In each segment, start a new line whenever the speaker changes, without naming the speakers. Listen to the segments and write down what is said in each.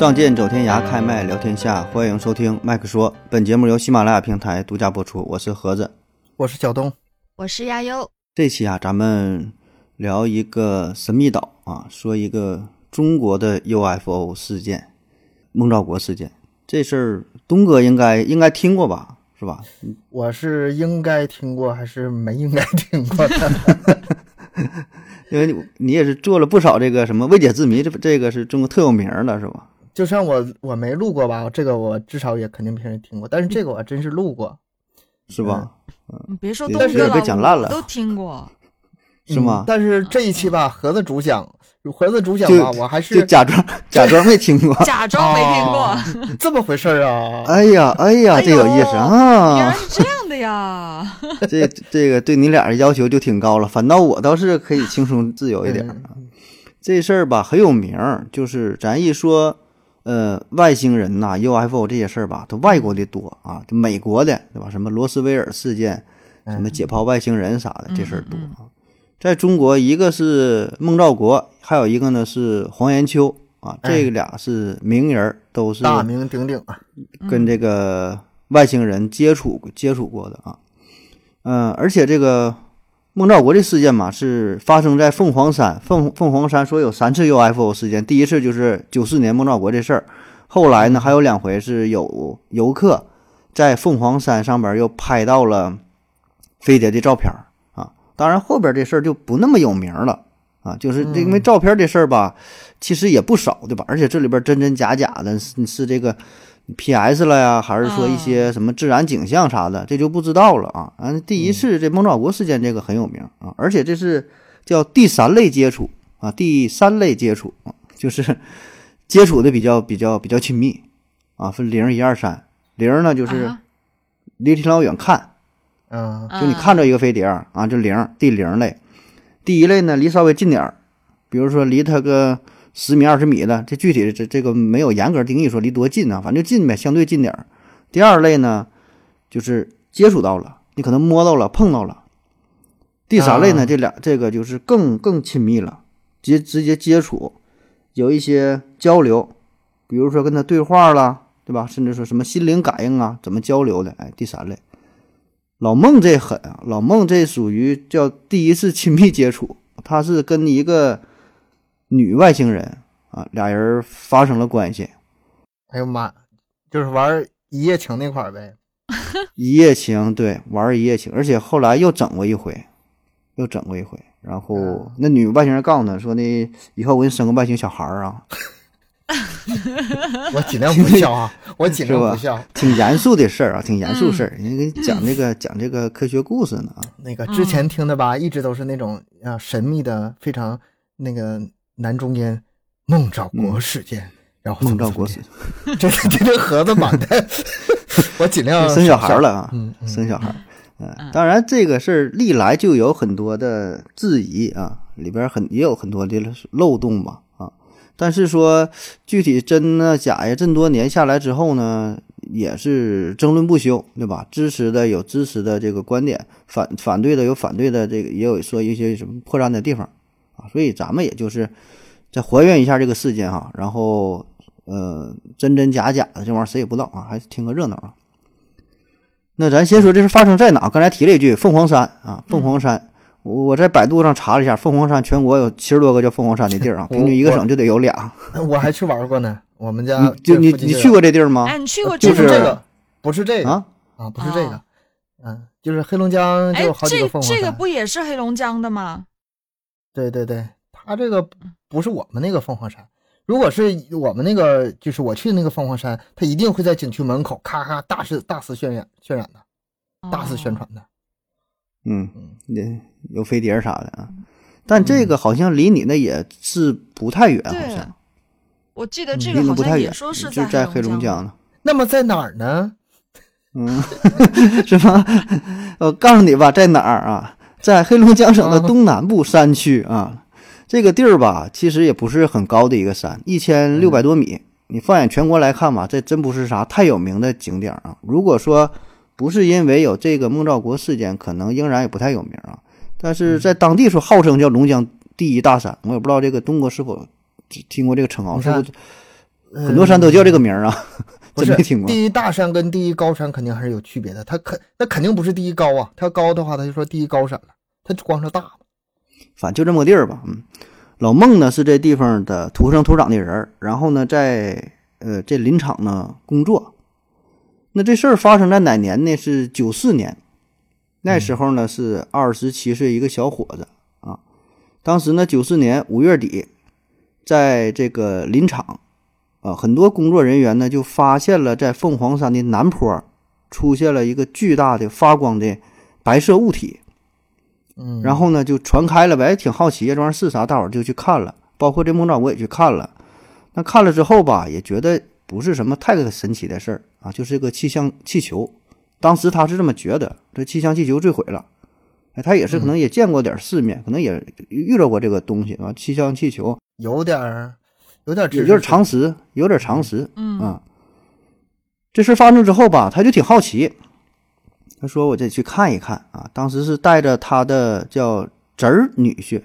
仗剑走天涯，开麦聊天下，欢迎收听麦克说。本节目由喜马拉雅平台独家播出，我是盒子。
我是小东，
我是亚优。
这期啊，咱们聊一个神秘岛啊，说一个中国的 UFO 事件——孟兆国事件。这事儿东哥应该应该听过吧？是吧？
我是应该听过还是没应该听过的？
因为你你也是做了不少这个什么未解之谜，这这个是中国特有名的，是吧？
就像我我没录过吧，这个我至少也肯定别人听过，但是这个我真是录过，
是吧？
你别说
对
东哥了，
被讲烂了
都听过。
是吗
嗯？但是这一期吧，盒子主讲，盒子主讲吧，我还是
就是假装 假装没听过。
假装没听过，
哦这么回事儿啊？
哎呀哎呀，
哎
这有意思啊
原来
啊！
是这样的呀！
这这个对你俩的要求就挺高了，反倒我倒是可以轻松自由一点。
嗯
这事儿吧很有名，就是咱一说，呃，外星人呐、UFO 这些事儿吧，都外国的多啊，就美国的对吧？什么罗斯威尔事件，什么解剖外星人啥的，这事儿多
嗯
啊。在中国，一个是孟兆国，还有一个呢是黄延秋啊，这个俩是名人儿，都是
大名鼎鼎啊！
跟这个外星人接触接触过的啊，嗯、而且这个孟兆国这事件嘛，是发生在凤凰山，凤凤凰山说有三次 UFO 事件，第一次就是九四年孟兆国这事儿，后来呢还有两回是有游客在凤凰山上边又拍到了飞碟的照片儿啊，当然后边这事儿就不那么有名了啊，就是因为照片这事儿吧，其实也不少对吧？而且这里边真真假假的，是是这个 PS 了呀，还是说一些什么自然景象啥的，这就不知道了啊。啊，第一次这孟兆国事件这个很有名啊，而且这是叫第三类接触啊，第三类接触啊，就是接触的比较比较比较亲密啊，分零一二三，零呢就是
啊。
离挺老远看，
嗯
就你看着一个飞碟儿啊，就零第零类，第一类呢离稍微近点儿，比如说离它个十米二十米的，这具体的这这个没有严格定义说离多近啊，反正就近呗，相对近点儿。第二类呢，就是接触到了，你可能摸到了、碰到了。第三类呢，
啊
这俩这个就是更更亲密了，直接直接接触，有一些交流，比如说跟他对话了，对吧？甚至说什么心灵感应啊，怎么交流的？哎，第三类。老孟这狠啊！老孟这属于叫第一次亲密接触，他是跟一个女外星人啊，俩人发生了关系，
哎呦妈，就是玩一夜情那块儿呗。
一夜情，对，玩一夜情，而且后来又整过一回，又整过一回。然后那女外星人告诉他说那，以后我给你生个外星小孩儿啊，
我尽量不笑啊，我尽量不笑。
挺严肃的事儿啊，挺严肃事儿。人家给你讲这个讲这个科学故事呢啊，
那个之前听的吧，一直都是那种啊神秘的，非常那个男中间孟兆国事件，然后
孟兆国
事，这 这这这盒子满的，我尽量
生小孩儿了啊，
嗯嗯
生小孩儿。嗯，当然这个事儿历来就有很多的质疑啊，里边很也有很多的漏洞吧啊。但是说具体真呢假呀，这么多年下来之后呢，也是争论不休，对吧？支持的有支持的这个观点，反反对的有反对的这个，也有说一些什么破绽的地方啊。所以咱们也就是再还原一下这个事件哈，然后呃真真假假的这玩意儿谁也不知道啊，还是听个热闹啊。那咱先说这是发生在哪？刚才提了一句凤凰山啊，凤凰山，我我在百度上查了一下，凤凰山全国有七十多个叫凤凰山的地儿啊，平均一个省就得有俩。
我还去玩过呢，我们家
你就你你去过这地儿吗？
哎，你去过
就
这？
是这个，不是这个
啊，
啊，不是这个
哦，
嗯，就是黑龙江就
哎
有好几个
这
凤凰山。
这个不也是黑龙江的吗？
对对对，它这个不是我们那个凤凰山。如果是我们那个，就是我去的那个凤凰山，它一定会在景区门口咔咔大肆大肆渲染渲染的，大肆宣
哦。
传的。
嗯，
嗯，
也有飞碟啥的啊。但这个好像离你那也是不太远，好像，
我记得
嗯
这个好像
不太远，
说是
就在黑龙
龙
江呢。
那么在哪儿呢？
嗯，是吗？我告诉你吧，在哪儿啊？在黑龙江省的东南部山区啊。这个地儿吧，其实也不是很高的一个山，一千六百多米。你放眼全国来看吧，这真不是啥太有名的景点啊。如果说不是因为有这个孟兆国事件，可能仍然也不太有名啊。但是在当地说号称叫龙江第一大山，我也不知道这个东哥是否听过这个称号，是不是？很多山都叫这个名儿啊，
不是。第一大山跟第一高山肯定还是有区别的，它肯那肯定不是第一高啊，它要高的话他就说第一高山了，它光是大嘛。
反正就这么个地儿吧。嗯，老孟呢是这地方的土生土长的人儿，然后呢在呃这林场呢工作。那这事儿发生在哪年呢？是九四年，那时候呢是二十七岁一个小伙子啊。当时呢九四年五月底，在这个林场啊，很多工作人员呢就发现了在凤凰山的南坡出现了一个巨大的发光的白色物体。
嗯，
然后呢，就传开了呗，挺好奇呀，这玩意儿是啥？大伙儿就去看了，包括这孟兆国也去看了。那看了之后吧，也觉得不是什么太神奇的事儿啊，就是个气象气球。当时他是这么觉得，这气象气球坠毁了。哎，他也是可能也见过点世面，可能也遇到过这个东西啊，气象气球
有点儿有点儿知
有点
识水
常识，有点常识。
嗯
啊，这事发生之后吧，他就挺好奇，他说我得去看一看啊。当时是带着他的叫侄儿女婿，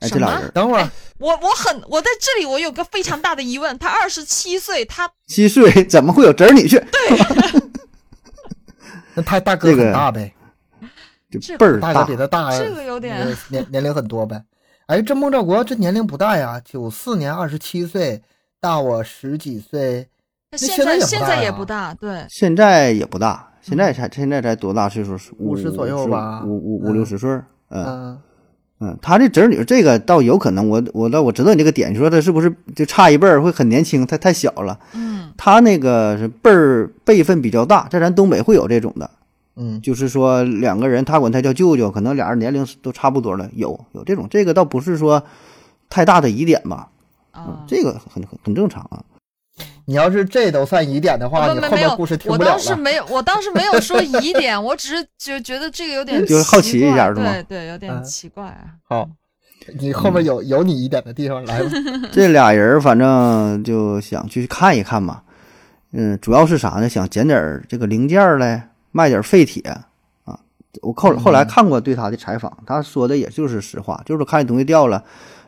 哎，这俩人
等会儿
我我很我在这里我有个非常大的疑问，他二十七岁，他
七岁怎么会有侄儿女婿？
对 那他大哥
这个
很大呗，
就
这
倍儿大
大哥比，他大，
这个有点
呃年年龄很多呗。哎，这孟兆国这年龄不大呀，九四年二十七岁，大我十几岁。
他
现在
现在也不大，对，
现在也不大，现在才现在才多大岁数？
五十左右吧
五五五
嗯
六十岁。嗯
嗯，
嗯，他这侄女这个倒有可能，我我倒我知道你这个点，你说他是不是就差一辈儿会很年轻？他太小了，
嗯
他那个是辈儿辈分比较大，在咱东北会有这种的。
嗯，
就是说两个人，他管他叫舅舅，可能俩人年龄都差不多了，有有这种，这个倒不是说太大的疑点吧，这个很很很正常啊。
你要是这都算疑点的话，你
没没没有
后面故事，听
我
不了了。
当时没有，我当时没有说疑点，我只是觉觉得这个有点
就是好奇一下是吗
对对，有点
嗯
奇怪啊。
好，你后面有有你疑点的地方来吧。
这俩人反正就想去看一看嘛，嗯，主要是啥呢？想捡点这个零件儿嘞，卖点废铁啊。我后后来看过对他的采访，他说的也就是实话，就是看这东西掉了，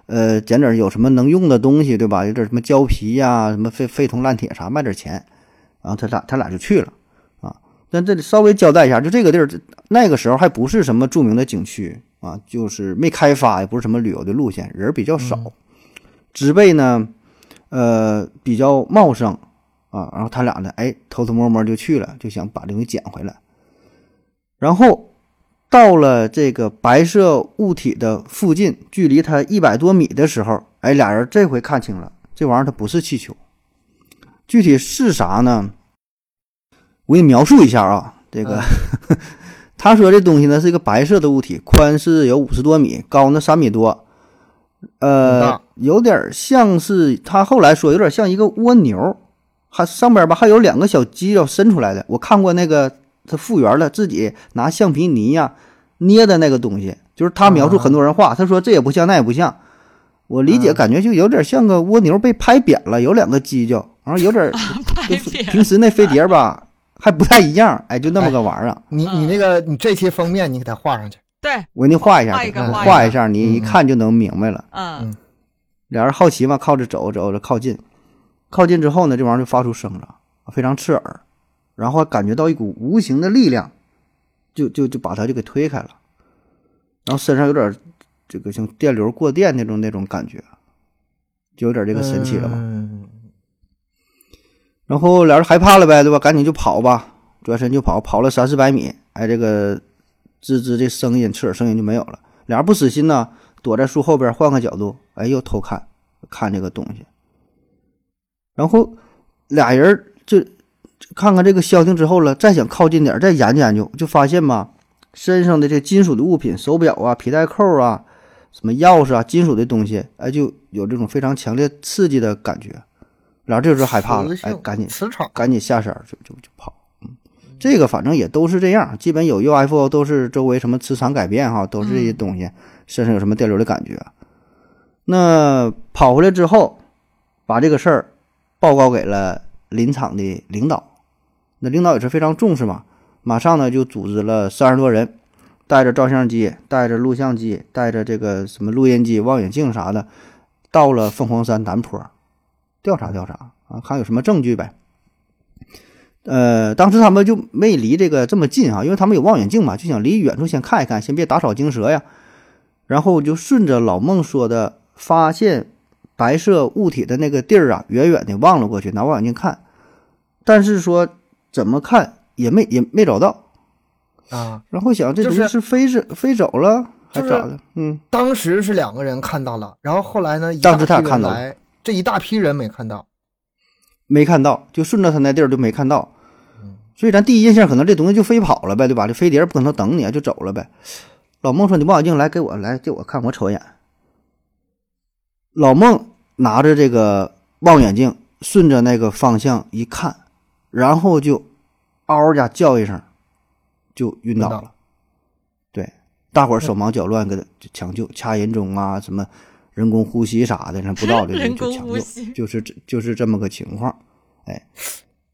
呃，捡点有什么能用的东西，对吧？有点什么胶皮呀、什么废废铜烂铁啥，卖点钱。然后他俩他俩就去了啊。但这里稍微交代一下，就这个地儿，那个时候还不是什么著名的景区啊，就是没开发，也不是什么旅游的路线，人比较少，植被呢，呃，比较茂盛啊。然后他俩呢，哎，偷偷摸摸就去了，就想把这东西捡回来。然后到了这个白色物体的附近，距离它一百多米的时候，哎，俩人这回看清了，这玩意儿它不是气球，具体是啥呢？我给你描述一下啊，这个、他说这东西呢是一个白色的物体，宽是有五十多米，高呢三米多，呃，有点像是他后来说有点像一个蜗牛，还上边吧还有两个小犄角伸出来的。我看过那个他复原了，自己拿橡皮泥呀、捏的那个东西，就是他描述很多人画，他说这也不像那也不像。我理解
嗯
感觉就有点像个蜗牛被拍扁了，有两个犄角，然后有点
拍
平时那飞碟吧还不太一样，哎，就那么个玩意儿。
你你那个你这期封面你给它画上去。
对，
我给你画一下，
画一个
我
画
画一下，你一
嗯
看就能明白了。
嗯
俩人好奇嘛，靠着走走着靠近，靠近之后呢，这玩意儿就发出声了，非常刺耳，然后感觉到一股无形的力量，就就就把他就给推开了，然后身上有点这个像电流过电那种那种感觉，就有点这个神奇了吧。
嗯
然后俩人害怕了呗，对吧？赶紧就跑吧，转身就跑，跑了三四百米，哎，这个吱吱的声音、刺耳声音就没有了。俩人不死心呢，躲在树后边换个角度，哎，又偷看看这个东西。然后俩人就就看看这个消停之后了，再想靠近点儿，再研究研究，就发现吧，身上的这金属的物品，手表啊、皮带扣啊、什么钥匙啊、金属的东西，哎，就有这种非常强烈刺激的感觉。然后这时候害怕了哎赶紧
磁场。
赶紧下山就就就跑。嗯，这个反正也都是这样，基本有 UFO 都是周围什么磁场改变哈，都是这些东西，身上有什么电流的感觉。那跑回来之后，把这个事儿报告给了林场的领导，那领导也是非常重视嘛，马上呢就组织了三十多人，带着照相机、带着录像机、带着这个什么录音机、望远镜啥的，到了凤凰山南坡调查调查啊，看有什么证据呗。呃，当时他们就没离这个这么近啊，因为他们有望远镜嘛，就想离远处先看一看，先别打草惊蛇呀。然后就顺着老孟说的发现白色物体的那个地儿啊，远远的望了过去，拿望远镜看，但是说怎么看也没也没找到。
啊，
然后想这东西
就是
是飞是飞走了还
是
咋的？嗯，
当时是两个人看到了，然后后来呢，一
当时他看到了
来，这一大批人没看到。
没看到，就顺着他那地儿就没看到。
嗯
所以咱第一印象可能这东西就飞跑了呗，对吧？这飞碟不可能等你啊，就走了呗。老孟说：“你望远镜来给我来给我看，我瞅一眼。”老孟拿着这个望远镜，顺着那个方向一看，然后就嗷家叫一声，就晕倒了。对，大伙儿手忙脚乱，给他抢救，掐人中啊，什么人工呼吸啥的，咱不知道的
人
就抢救，就是这就是这么个情况。哎，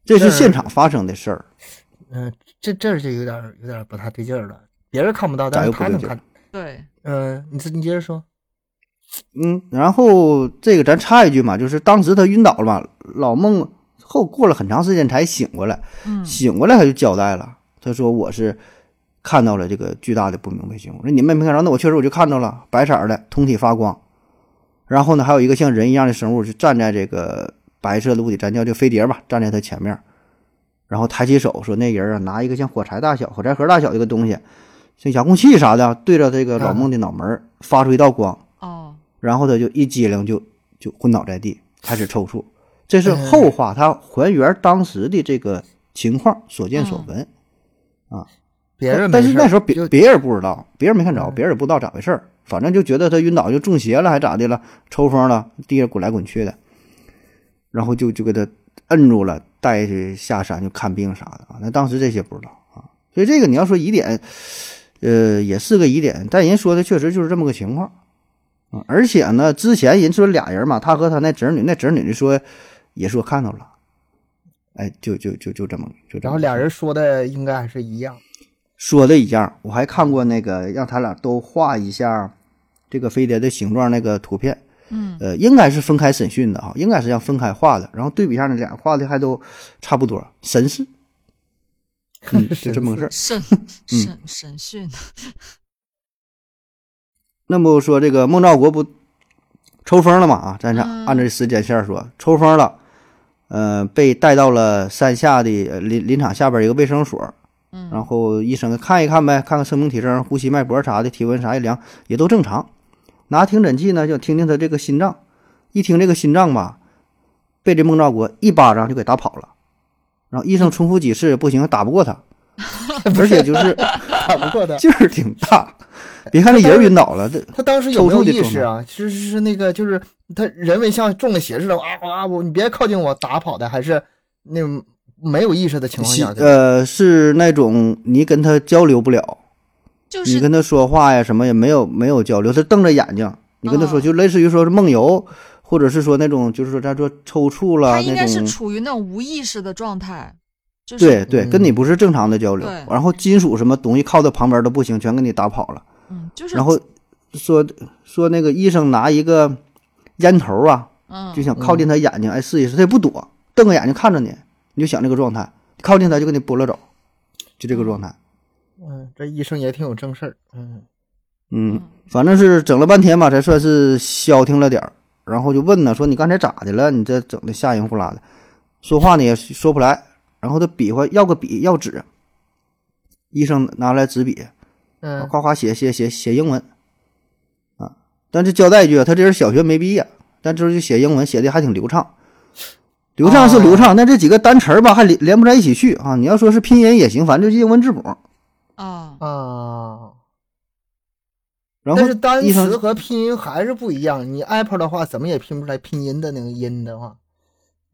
这是现场发生的事儿。
嗯、这这就有点有点不太对劲儿了。别人看不到，但是他能看。
对，
嗯、你你接着说。
嗯，然后这个咱插一句嘛，就是当时他晕倒了嘛，老孟后过了很长时间才醒过来，
嗯
醒过来他就交代了，他说我是看到了这个巨大的不明飞行物，那你们没看着，那我确实我就看着了，白色儿的，通体发光，然后呢还有一个像人一样的生物就站在这个白色的物体，咱叫这飞碟吧，站在他前面，然后抬起手说那人啊拿一个像火柴大小、火柴盒大小一个东西，像遥控器啥的，对着这个老孟的脑门儿发出一道光。
哦，
然后他就一激灵就就昏倒在地，开始抽搐。这是后话，他还原当时的这个情况，所见所闻啊。
别人
但是那时候别别人不知道，别人没看着，
嗯
别人也不知道咋回事儿，反正就觉得他晕倒就中邪了，还咋的了，抽风了，地上滚来滚去的，然后就就给他摁住了，带去下山就看病啥的啊。那当时这些不知道啊，所以这个你要说疑点，呃，也是个疑点，但人说的确实就是这么个情况啊。而且呢，之前人说俩人嘛，他和他那侄女，那侄女就说也说看到了，哎，就就就就这么就这么。
然后俩人说的应该还是一样。
说的一样，我还看过那个让他俩都画一下这个飞碟的形状那个图片，
嗯
呃，应该是分开审讯的哈，应该是要分开画的，然后对比一下那俩画的还都差不多，神似，嗯，就这么个事儿。
审审审讯，
那么说这个孟兆国不抽风了嘛啊？咱俩
嗯
按照时间线儿说，抽风了，呃，被带到了山下的呃林林场下边一个卫生所，
嗯，
然后医生看一看呗，看看生命体征、呼吸脉搏啥的，体温啥一量也都正常。拿听诊器呢，就听听他这个心脏，一听这个心脏吧，被这孟兆国一巴掌就给打跑了。然后医生重复几次不行，打不过他，而且就是
打不过他。
劲儿挺大。别看这人晕倒了，这
他当时有没有意识啊？是是是那个，就是他人为像中了邪似的，啊啊！我你别靠近我，打跑的，还是那种没有意识的情况下？
呃是那种你跟他交流不了，
就是
你跟他说话呀什么也没有没有交流，他瞪着眼睛，你跟他说
哦
就类似于说是梦游，或者是说那种就是说咱说抽搐了
他应该是
那种，
处于那种无意识的状态，就是
对对，
嗯
跟你不是正常的交流
对。
然后金属什么东西靠在旁边都不行，全给你打跑了。
嗯，就是
然后说说那个医生拿一个烟头啊，
嗯
就想靠近他眼睛，哎试一试，他也不躲，瞪个眼睛看着你，你就想这个状态，靠近他就给你拨拉走，就这个状态。
嗯，这医生也挺有正事儿。嗯，
嗯，反正是整了半天吧，才算是消停了点儿。然后就问呢，说你刚才咋的了？你这整的吓人呼啦的，说话呢也说不来。然后他比划要个笔要纸，医生拿来纸笔，
嗯，
夸夸写写写写英文，啊，但是交代一句，他这人小学没毕业，但这就写英文写的还挺流畅，流畅是流畅，但这几个单词儿吧还连连不在一起去啊。你要说是拼音也行，反正就是英文字母。
啊，
啊，
然后
但是单词和拼音还是不一样。你 Apple 的话，怎么也拼不出来拼音的那个音的话，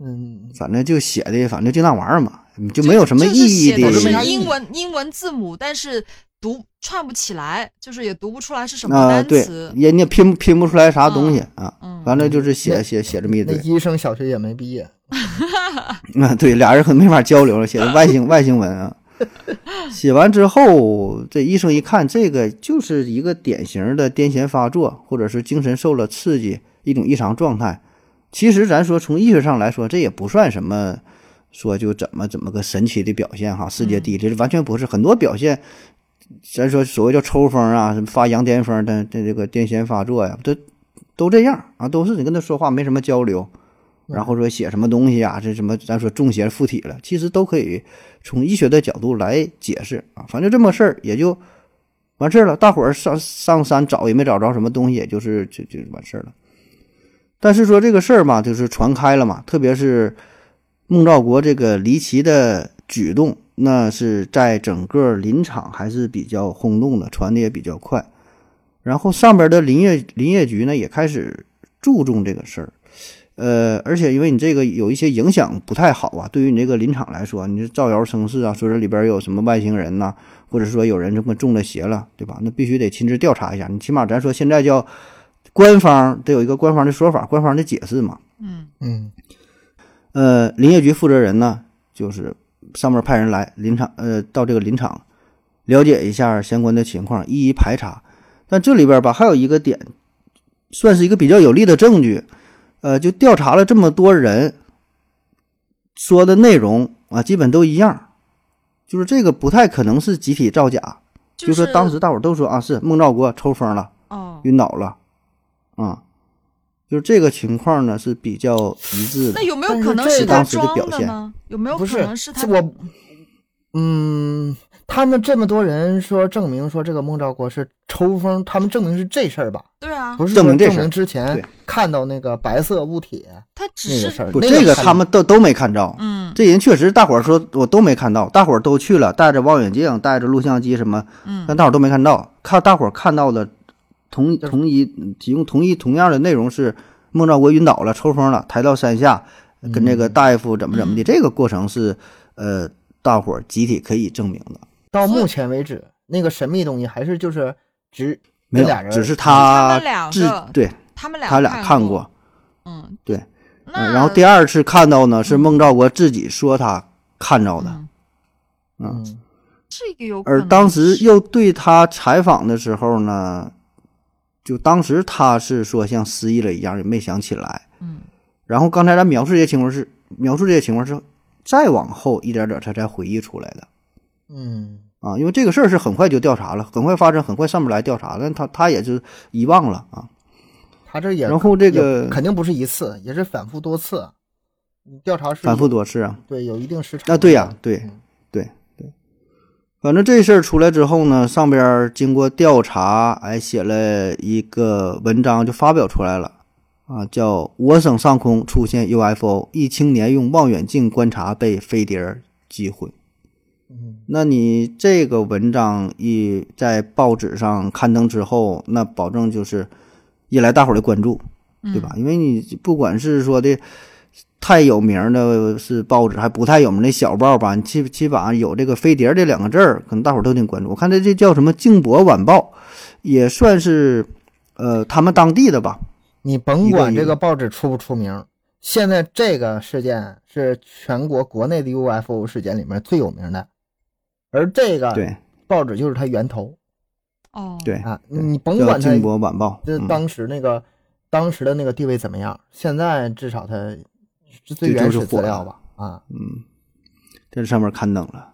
嗯，
反正就写的，反正就那玩意儿嘛，就没有什么意义
的是英文英文字母，但是读串不起来，就是也读不出来是什么
啊，对
单词，。
人家拼拼不出来啥东西啊，
嗯，
完了就是写写写这么一
那
堆，
医生小学也没毕业。
啊，对，俩人可没法交流了，写的外星外星文啊。写完之后，这医生一看，这个就是一个典型的癫痫发作，或者是精神受了刺激，一种异常状态。其实咱说从医学上来说，这也不算什么，说就怎么怎么个神奇的表现哈，世界第一，这完全不是。很多表现，咱说所谓叫抽风啊，什么发羊癫疯的，这这个癫痫发作呀，都都这样啊，都是你跟他说话没什么交流，然后说写什么东西啊，这什么咱说中邪附体了，其实都可以从医学的角度来解释啊。反正这么事儿也就完事儿了，大伙儿上上山找也没找着什么东西，也就是就就完事儿了。但是说这个事儿嘛，就是传开了嘛，特别是孟兆国这个离奇的举动，那是在整个林场还是比较轰动的，传的也比较快。然后上边的林业林业局呢也开始注重这个事儿，呃，而且因为你这个有一些影响不太好啊，对于你这个林场来说，你是造谣生事啊，说这里边有什么外星人呐、或者说有人这么中了邪了，对吧？那必须得亲自调查一下。你起码咱说现在叫官方得有一个官方的说法，官方的解释嘛。
嗯
嗯
呃，林业局负责人呢，就是上面派人来林场，呃，到这个林场了解一下相关的情况，一一排查。但这里边吧，还有一个点，算是一个比较有力的证据。呃，就调查了这么多人，说的内容啊，基本都一样，就是这个不太可能是集体造假。
就
就是说当时大伙都说啊，是孟兆国抽风了，
哦，
晕倒了，啊、就是这个情况呢是比较一致的
那。有没有可能是他
当时的
装
表现
的呢？有没有可能是他？
我，嗯，他们这么多人说证明说这个孟兆国是抽风，他们证明是这事儿吧？
对啊，
不是证
证明这事儿
明之前看到那个白色物体
他只是
那个事儿。
不，
那看
这个他们都都没看着。
嗯
这人确实，大伙儿说我都没看到，大伙儿都去了，带着望远镜，带着录像机什么，
嗯
但大伙儿都没看到。看大伙儿看到的同同一提供同一同样的内容是孟兆国晕倒了，抽风了，抬到山下，跟这个大夫怎么怎么的，
嗯。
这个过程是呃大伙儿集体可以证明的。
到目前为止，那个神秘东西还是就是只
没
俩，人
只是
他
自对
他们俩
他俩看
过，嗯，
对，然后第二次看到呢是孟兆国自己说他看到的，
嗯。
嗯
这个有
而当时又对他采访的时候呢，就当时他是说像失忆了一样，也没想起来。
嗯。
然后刚才咱描述这些情况是描述这些情况是再往后一点点他才回忆出来的。
嗯。
啊，因为这个事儿是很快就调查了，很快发生，很快上面来调查，但他他也是遗忘了啊。
他这也
然后这个
肯定不是一次，也是反复多次。你调查是
反复多次啊，
对有一定时长
啊对呀对。
嗯。
对对，反正这事儿出来之后呢，上边儿经过调查，哎，写了一个文章就发表出来了，啊，叫《我省上空出现 UFO，一青年用望远镜观察被飞碟儿击毁》。
嗯
那你这个文章一在报纸上刊登之后，那保证就是引来大伙儿的关注，对吧？因为你不管是说的太有名的是报纸，还不太有名的小报吧，你起起码有这个飞碟这两个字儿，可能大伙儿都挺关注。我看这这叫什么《静博晚报》，也算是呃他们当地的吧。
你甭管这个报纸出不出名，现在这个事件是全国国内的 UFO 事件里面最有名的，而这个
对
报纸就是它源头
哦，
对，
啊。你甭《管它
静博晚报》嗯。
这当时那个、当时的那个地位怎么样，现在至少它是最
就
原始资料吧？啊，
嗯，在这上面刊登了。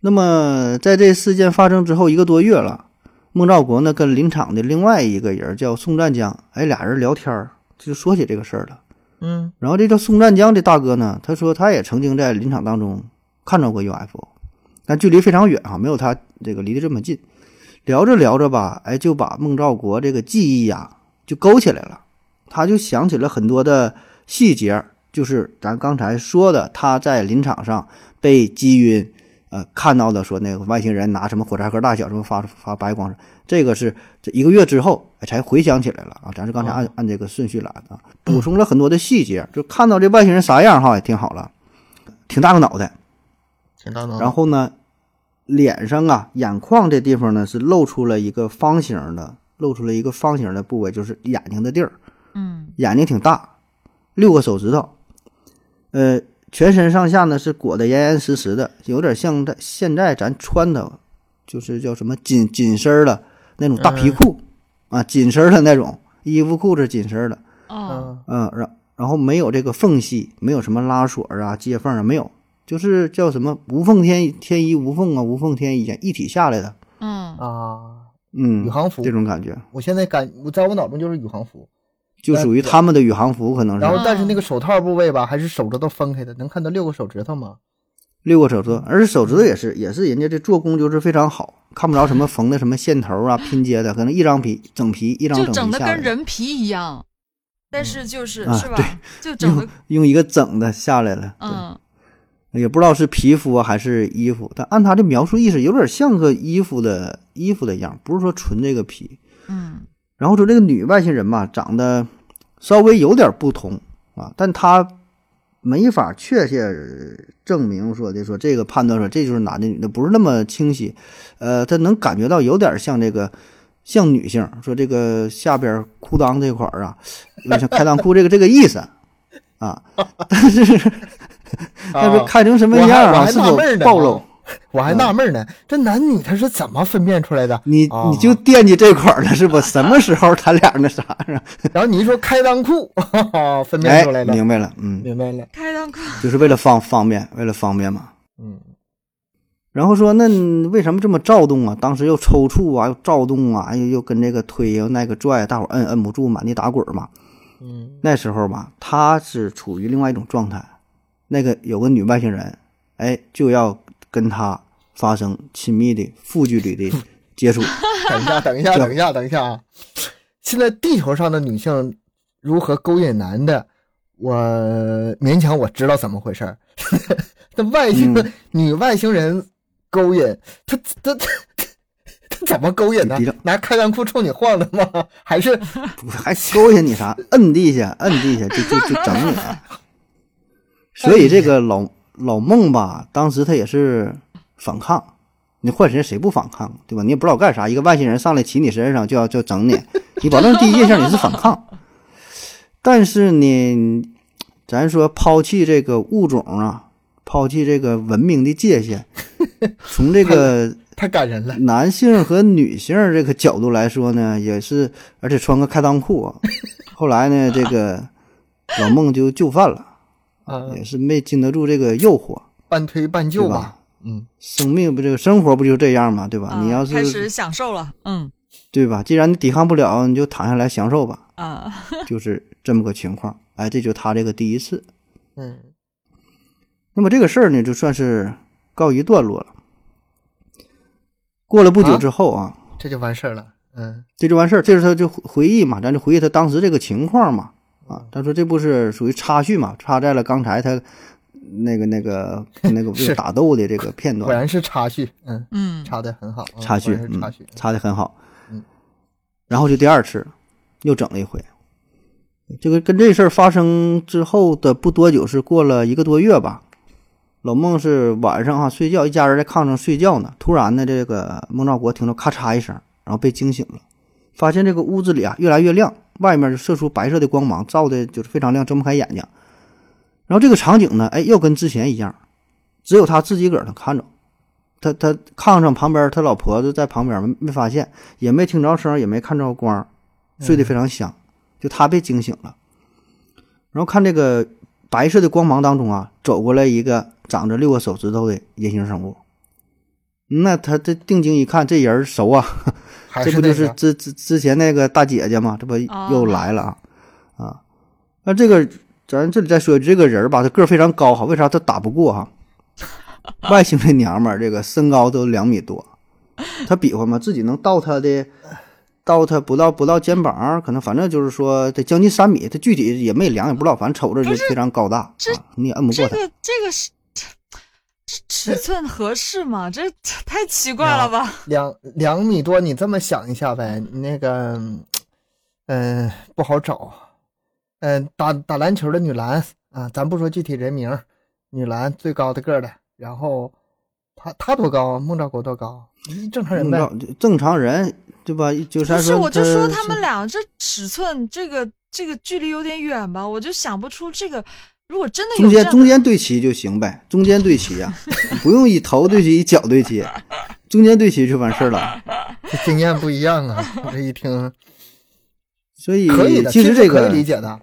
那么在这事件发生之后一个多月了，孟兆国呢跟林场的另外一个人叫宋占江，哎，俩人聊天儿就说起这个事儿了。
嗯
然后这叫宋占江的大哥呢，他说他也曾经在林场当中看到过 UFO，但距离非常远啊，没有他这个离得这么近。聊着聊着吧，哎，就把孟兆国这个记忆呀、就勾起来了，他就想起了很多的细节，就是咱刚才说的，他在林场上被击晕，呃，看到的说那个外星人拿什么火柴盒大小什么发发白光，这个是这一个月之后哎才回想起来了啊，咱是刚才按按这个顺序来的啊，补充了很多的细节，就看到这外星人啥样哈也挺好了，挺大个脑袋，
挺大脑。
然后呢，脸上啊眼眶这地方呢是露出了一个方形的，露出了一个方形的部位，就是眼睛的地儿。
嗯
眼睛挺大，六个手指头，呃，全身上下呢是裹得严严实实的，有点像在现在咱穿的，就是叫什么紧紧身儿的那种大皮裤、啊，紧身儿的那种衣服裤子紧身儿的，
哦，
嗯。
嗯、然然后没有这个缝隙，没有什么拉锁啊、接缝啊，没有，就是叫什么无缝天天衣无缝啊，无缝天衣一体下来的，
嗯，
啊，
嗯，
宇航服
这种感觉。
我现在感我在我脑中就是宇航服，
就属于他们的宇航服，可能是
然后但是那个手套部位吧，还是手指头分开的，能看到六个手指头吗？
六个手指头，而且手指头也是也是人家这做工就是非常好，看不着什么缝的什么线头啊、拼接的，可能一张皮整皮一张
就
整
整的跟人皮一样，但是就是、
啊
是吧？就整的
用用一个整的下来了，对。
嗯
也不知道是皮肤啊还是衣服，但按他的描述意思，有点像个衣服的衣服的样，不是说纯这个皮。
嗯
然后说这个女外星人吧，长得稍微有点不同啊，但她没法确切证明说的说这个判断说这就是男的女的，不是那么清晰。呃，她能感觉到有点像这个像女性，说这个下边裤裆这块儿啊，有点像开裆裤这个这个意思啊，但是但是开成什么样啊？
还
是否暴露？
我还纳闷呢，这男女他是怎么分辨出来的？
你
啊
你就惦记这块儿了是不？什么时候他俩那啥呀？
然后你一说开裆裤，哈 哈分辨
哎
出来，了，
明白了，嗯，
明白了，
开裆裤，
就是为了方方便，为了方便嘛。
嗯
然后说，那为什么这么躁动啊？当时又抽搐啊，又躁动啊，又又跟这个推又那个拽，大伙儿摁摁不住，满地打滚嘛。
嗯
那时候吧，他是处于另外一种状态，那个有个女外星人，哎，就要跟他发生亲密的负距离的 接触。
等一下，等一下，等一下，等一下啊！现在地球上的女性如何勾引男的，我勉强我知道怎么回事儿。那外星、
嗯
女外星人勾引他，他他他怎么勾引呢？拿开裆裤冲你晃的吗？还是
还勾引你啥？摁地下，摁地下，就就就整你。所以这个老老孟吧，当时他也是反抗。你换谁谁不反抗，对吧？你也不知道干啥，一个外星人上来骑你身上就要就整你，你保证第一印象你是反抗。但是呢，咱说抛弃这个物种啊，抛弃这个文明的界限，从这个
太感人了？
男性和女性这个角度来说呢，也是，而且穿个开裆裤啊。后来呢，这个老孟就就范了，
啊，
也是没经得住这个诱惑，
半推半就吧
吧？？
嗯，
生命不这个生活不就这样吗？对吧？
啊
你要是
开始享受了，嗯
对吧？既然你抵抗不了，你就躺下来享受吧，
啊，
就是这么个情况。哎，这就他这个第一次。
嗯
那么这个事儿呢，就算是告一段落了。过了不久
啊
之后啊
这就完事儿了。嗯
这就完事儿，这是他就回忆嘛，咱就回忆他当时这个情况嘛。啊，他说这不是属于插叙嘛，插在了刚才他那个那个那个
是
打斗的这个片段，
果然是插叙，嗯，
嗯
插的很好，嗯
插叙
插叙
嗯，，插的很好。
嗯，
然后就第二次又整了一回，这个跟这事儿发生之后的不多久，是过了一个多月吧。老孟是晚上啊睡觉，一家人在炕上睡觉呢，突然呢，这个孟兆国听到咔嚓一声，然后被惊醒了，发现这个屋子里啊越来越亮，外面就射出白色的光芒，照的就是非常亮，睁不开眼睛。然后这个场景呢，哎，又跟之前一样，只有他自己个儿能看着。他他炕上旁边，他老婆子在旁边没没发现，也没听着声，也没看着光，睡得非常香。就他被惊醒了，然后看这个白色的光芒当中啊，走过来一个长着六个手指头的隐形生物。那他这定睛一看，这人熟啊，这不就是之之之前那个大姐姐吗？这不
哦
又来了啊啊！那这个咱这里再说，这个人吧，他个儿非常高哈，为啥他打不过哈？外星的娘们儿，这个身高都两米多，他比划嘛，自己能到他的，到他不到不到肩膀，可能反正就是说得将近三米，他具体也没量，也不知道，反正瞅着就非常高大，
这
啊、你也摁不过他。
这个这个是这这尺寸合适吗？这这太奇怪了吧？
两两米多，你这么想一下呗，那个，嗯、不好找，嗯、打打篮球的女篮啊，咱不说具体人名，女篮最高的个的，然后她她多高啊？孟兆国多高？嗯正常人呗。
正常人对吧？就
不是，
说
我就说
他
他们俩这尺寸，这个这个距离有点远吧？我就想不出这个，如果真的有
中间中间对齐就行呗，中间对齐呀、不用以头对齐，以脚对齐，中间对齐就完事儿了。
这经验不一样啊！我这一听，
所以
可以的，
其实这个可
以理解的。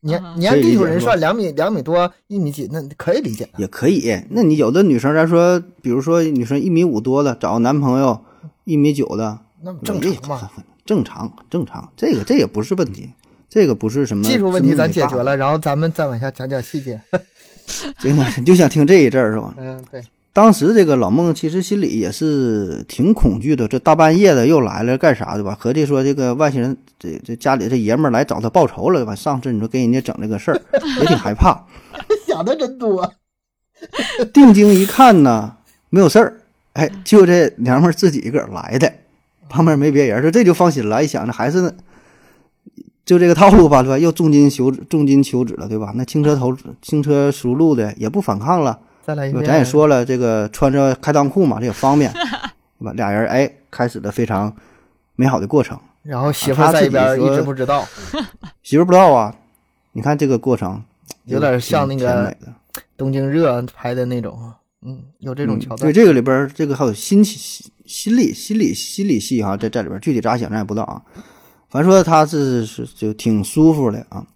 你
嗯
你按地球人算两米两米多一米几，那可以理解的。
也可以。那你有的女生，咱说，比如说女生一米五多的，找个男朋友一米九的，
那正常嘛，
正常正常，这个这也不是问题，这个不是什么
技术问题咱解决
了。
然后咱们再往下讲讲细节。
这个你就想听这一阵儿是吧？
嗯，对，
当时这个老孟其实心里也是挺恐惧的，这大半夜的又来了干啥对吧？合计说这个外星人这这家里这爷们儿来找他报仇了对吧？上次你说给人家整这个事儿，也挺害怕。
想的真多。
定睛一看呢，没有事儿，哎，就这娘们儿自己一个儿来的，旁边没别人，说这就放心了。一想着还是就这个套路吧，对吧？又重金求重金求子了，对吧？那轻车投轻车熟路的也不反抗了。
再来一遍。
咱也说了，这个穿着开裆裤嘛，这也方便，对吧？俩人哎，开始了非常美好的过程。
然后媳妇在一边一直不知道，
媳妇不知道啊，你看这个过程
有点像那个。东京热拍的那种，嗯，有这种桥段。
对这个里边，这个还有心心心理心理心理戏哈，在在里边具体咋想咱也不知道啊。反正说他是是就挺舒服的啊，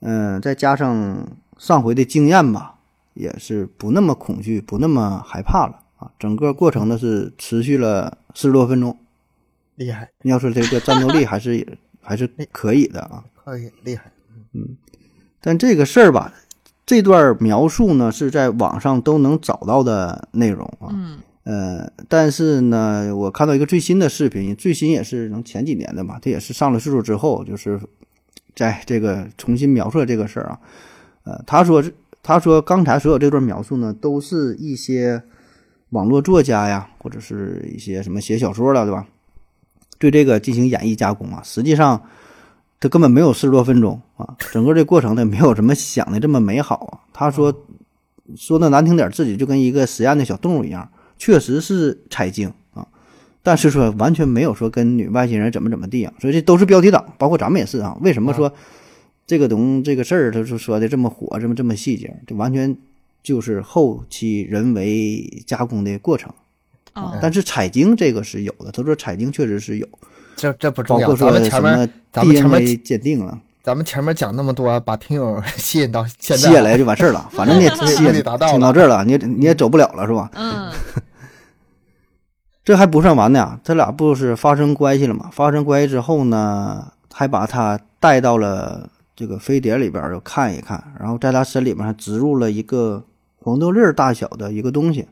嗯、再加上上回的经验吧，也是不那么恐惧，不那么害怕了啊。整个过程呢是持续了四十多分钟，
厉害，
要说这个战斗力还是还是可以的啊。
可以厉害。
嗯但这个事儿吧，这段描述呢是在网上都能找到的内容啊。
嗯
呃，但是呢，我看到一个最新的视频，最新也是能前几年的吧，这也是上了岁数之后，就是在这个重新描述这个事儿啊。呃，他说他说刚才所有这段描述呢，都是一些网络作家呀，或者是一些什么写小说的，对吧？对这个进行演绎加工啊，实际上他根本没有四十多分钟啊，整个这过程呢，没有什么想的这么美好啊。他说说的难听点，自己就跟一个实验的小动物一样。确实是采精啊，但是说完全没有说跟女外星人怎么怎么地啊，所以这都是标题党，包括咱们也是啊。为什么说这个东这个事儿，他说说的这么火，这么这么细节，这完全就是后期人为加工的过程。
哦
但是采精这个是有的，他说采精确实是有，
这这不重要，
包括说什
们前面
么
咱们前面
DNA 鉴定啊，
咱们前面讲那么多，把听友吸引到现
吸引来就完事儿了。反正你也 吸引
到
听到这儿了，你你也走不了了，是吧？
嗯
这还不算完呢，他俩不是发生关系了吗？发生关系之后呢，还把他带到了这个飞碟里边儿，又看一看，然后在他身里面还植入了一个黄豆粒儿大小的一个东西，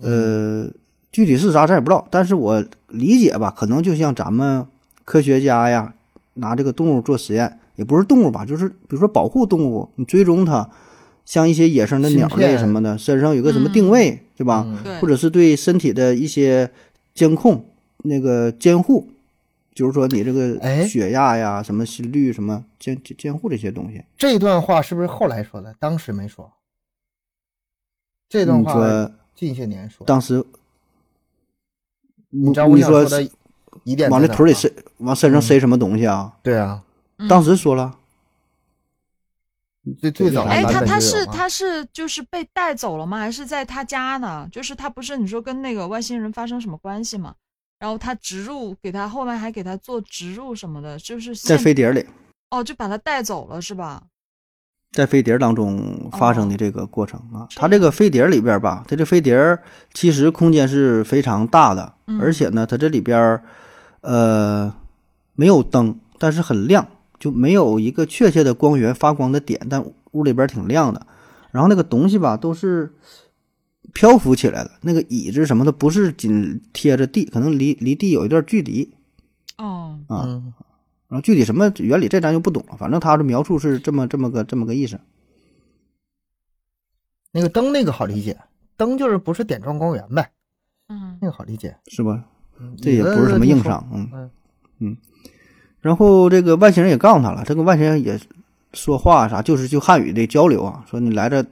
呃，具体是啥咱也不知道，但是我理解吧，可能就像咱们科学家呀，拿这个动物做实验，也不是动物吧，就是比如说保护动物，你追踪它，像一些野生的鸟类什么的，身上有个什么定位，对吧？
嗯
对，
或者是对身体的一些监控、那个监护，就是说你这个
哎
血压呀、什么心率、什么监监监护这些东西。
这段话是不是后来说的？当时没说。这段话近些年说。
当时，你
你知道我
你说
的疑点
往
在哪吗
这腿里塞，往身上塞什么东西啊？
对啊，
嗯
当时说了，
最最早
哎，他他是他是就是被带走了吗？还是在他家呢？就是他不是你说跟那个外星人发生什么关系吗？然后他植入给他，后面还给他做植入什么的，就是
在飞碟里，
哦，就把他带走了是吧？
在飞碟当中发生的这个过程啊，
这
它这个飞碟里边吧，它这飞碟其实空间是非常大的，
嗯
而且呢，它这里边呃没有灯，但是很亮，就没有一个确切的光源发光的点，但屋里边挺亮的。然后那个东西吧，都是漂浮起来了，那个椅子什么的不是紧贴着地，可能离离地有一段距离
哦，
啊。
嗯，
然后具体什么原理这咱就不懂了，反正他的描述是这么这么个这么个意思。
那个灯那个好理解，灯就是不是点状光源呗，
嗯
那个好理解。
是吧？
嗯
这也不是什么硬伤，嗯
嗯
嗯。然后这个外星人也告诉他了，这个外星人也说话啥，就是就汉语的交流啊，说你来这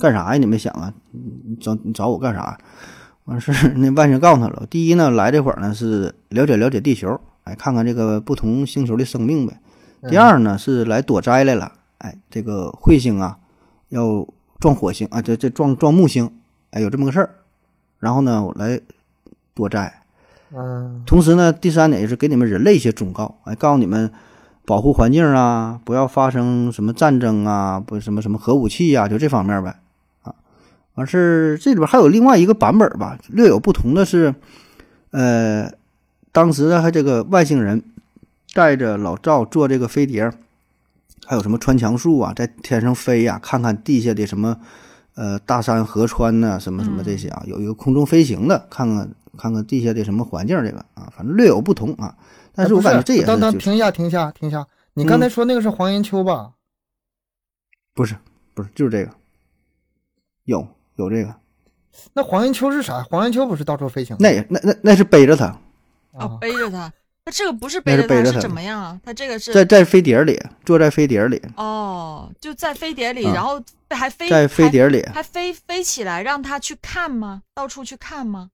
干啥呀？你们想啊，你找你找我干啥？完事儿 那外星告诉他了，第一呢，来这会儿呢是了解了解地球，哎，看看这个不同星球的生命呗。第二呢是来躲灾来了，哎，这个彗星啊要撞火星啊，这这撞撞木星，哎，有这么个事儿。然后呢，我来躲灾。
嗯
同时呢，第三点也是给你们人类一些忠告，哎，告诉你们保护环境啊，不要发生什么战争啊，不什么什么核武器呀、就这方面呗。啊，完事儿这里边还有另外一个版本吧，略有不同的是，呃，当时的还这个外星人带着老赵坐这个飞碟，还有什么穿墙术啊，在天上飞呀、看看地下的什么呃大山河川呐、什么什么这些啊，有一个空中飞行的，看看看看地下的什么环境，这个啊，反正略有不同啊。但是我感觉这也是
等等，
就是
停一下，停一下，停一下。你刚才
嗯
说那个是黄延秋吧？
不是不是就是这个，有有这个，
那黄延秋是啥？黄延秋不是到处飞行？
那也那那那是背着他
背着他，他这个不是背着他，是怎么样啊？他这个是
在在飞碟里坐在飞碟里，
哦，就在飞碟里，
啊
然后还飞
在飞碟里，
还还飞飞起来，让他去看吗？到处去看吗？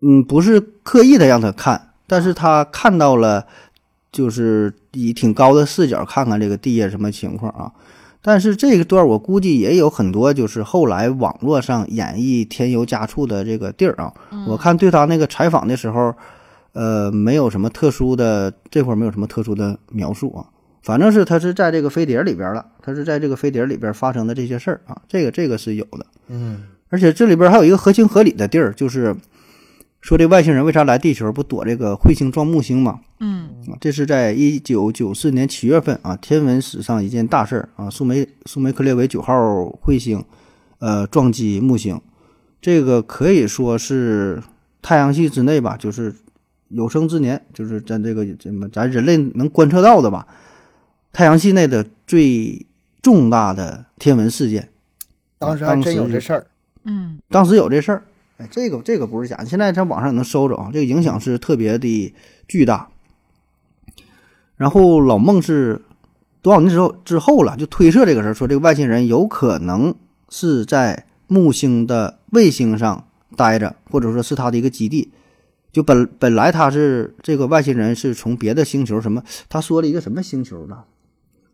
嗯，不是刻意的让他看，但是他看到了，就是以挺高的视角看看这个地下什么情况啊。但是这个段我估计也有很多就是后来网络上演绎添油加醋的这个地儿啊。
嗯
我看对他那个采访的时候，呃，没有什么特殊的这块儿没有什么特殊的描述啊。反正是他是在这个飞碟里边了，他是在这个飞碟里边发生的这些事儿啊，这个这个是有的。
嗯，
而且这里边还有一个合情合理的地儿，就是说这外星人为啥来地球不躲这个彗星撞木星嘛？
嗯
啊，这是在一九九四年七月份啊，天文史上一件大事儿啊，苏梅苏梅克列维九号彗星，呃，撞击木星，这个可以说是太阳系之内吧，就是有生之年，就是咱这个怎么咱人类能观测到的吧，太阳系内的最重大的天文事件。
当时还真有这事儿。
嗯
当时有这事儿，这个这个不是假的，现在在网上也能搜着啊，这个影响是特别的巨大。然后老孟是多少年之后之后了，就推测这个事儿，说这个外星人有可能是在木星的卫星上待着，或者说是他的一个基地。就本本来他是这个外星人是从别的星球什么，他说了一个什么星球了，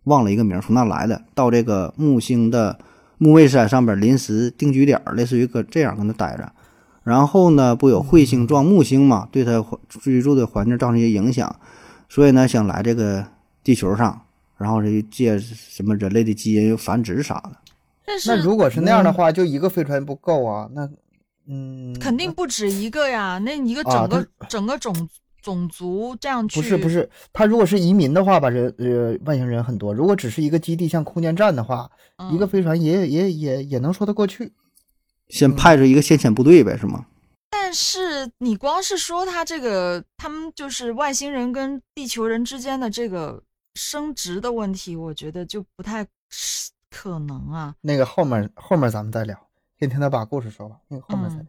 忘了一个名，从那来的，到这个木星的木卫山上边临时定居点，类似于搁这样搁那待着。然后呢，不有彗星撞木星嘛，对它环居住的环境造成一些影响，所以呢，想来这个地球上，然后是借什么人类的基因繁殖啥的。
但是
那如果是那样的话，就一个飞船不够啊。那，嗯，
肯定不止一个呀，那一个
啊
整个、整个种种族这样去，
不是不是，他如果是移民的话吧，人呃外星人很多。如果只是一个基地，像空间站的话，
嗯、
一个飞船也也也也能说得过去。
先派出一个先遣部队呗，是吗？
但是你光是说他这个，他们就是外星人跟地球人之间的这个生殖的问题，我觉得就不太可能啊。
那个后面后面咱们再聊，先听他把故事说完，那个后面再聊。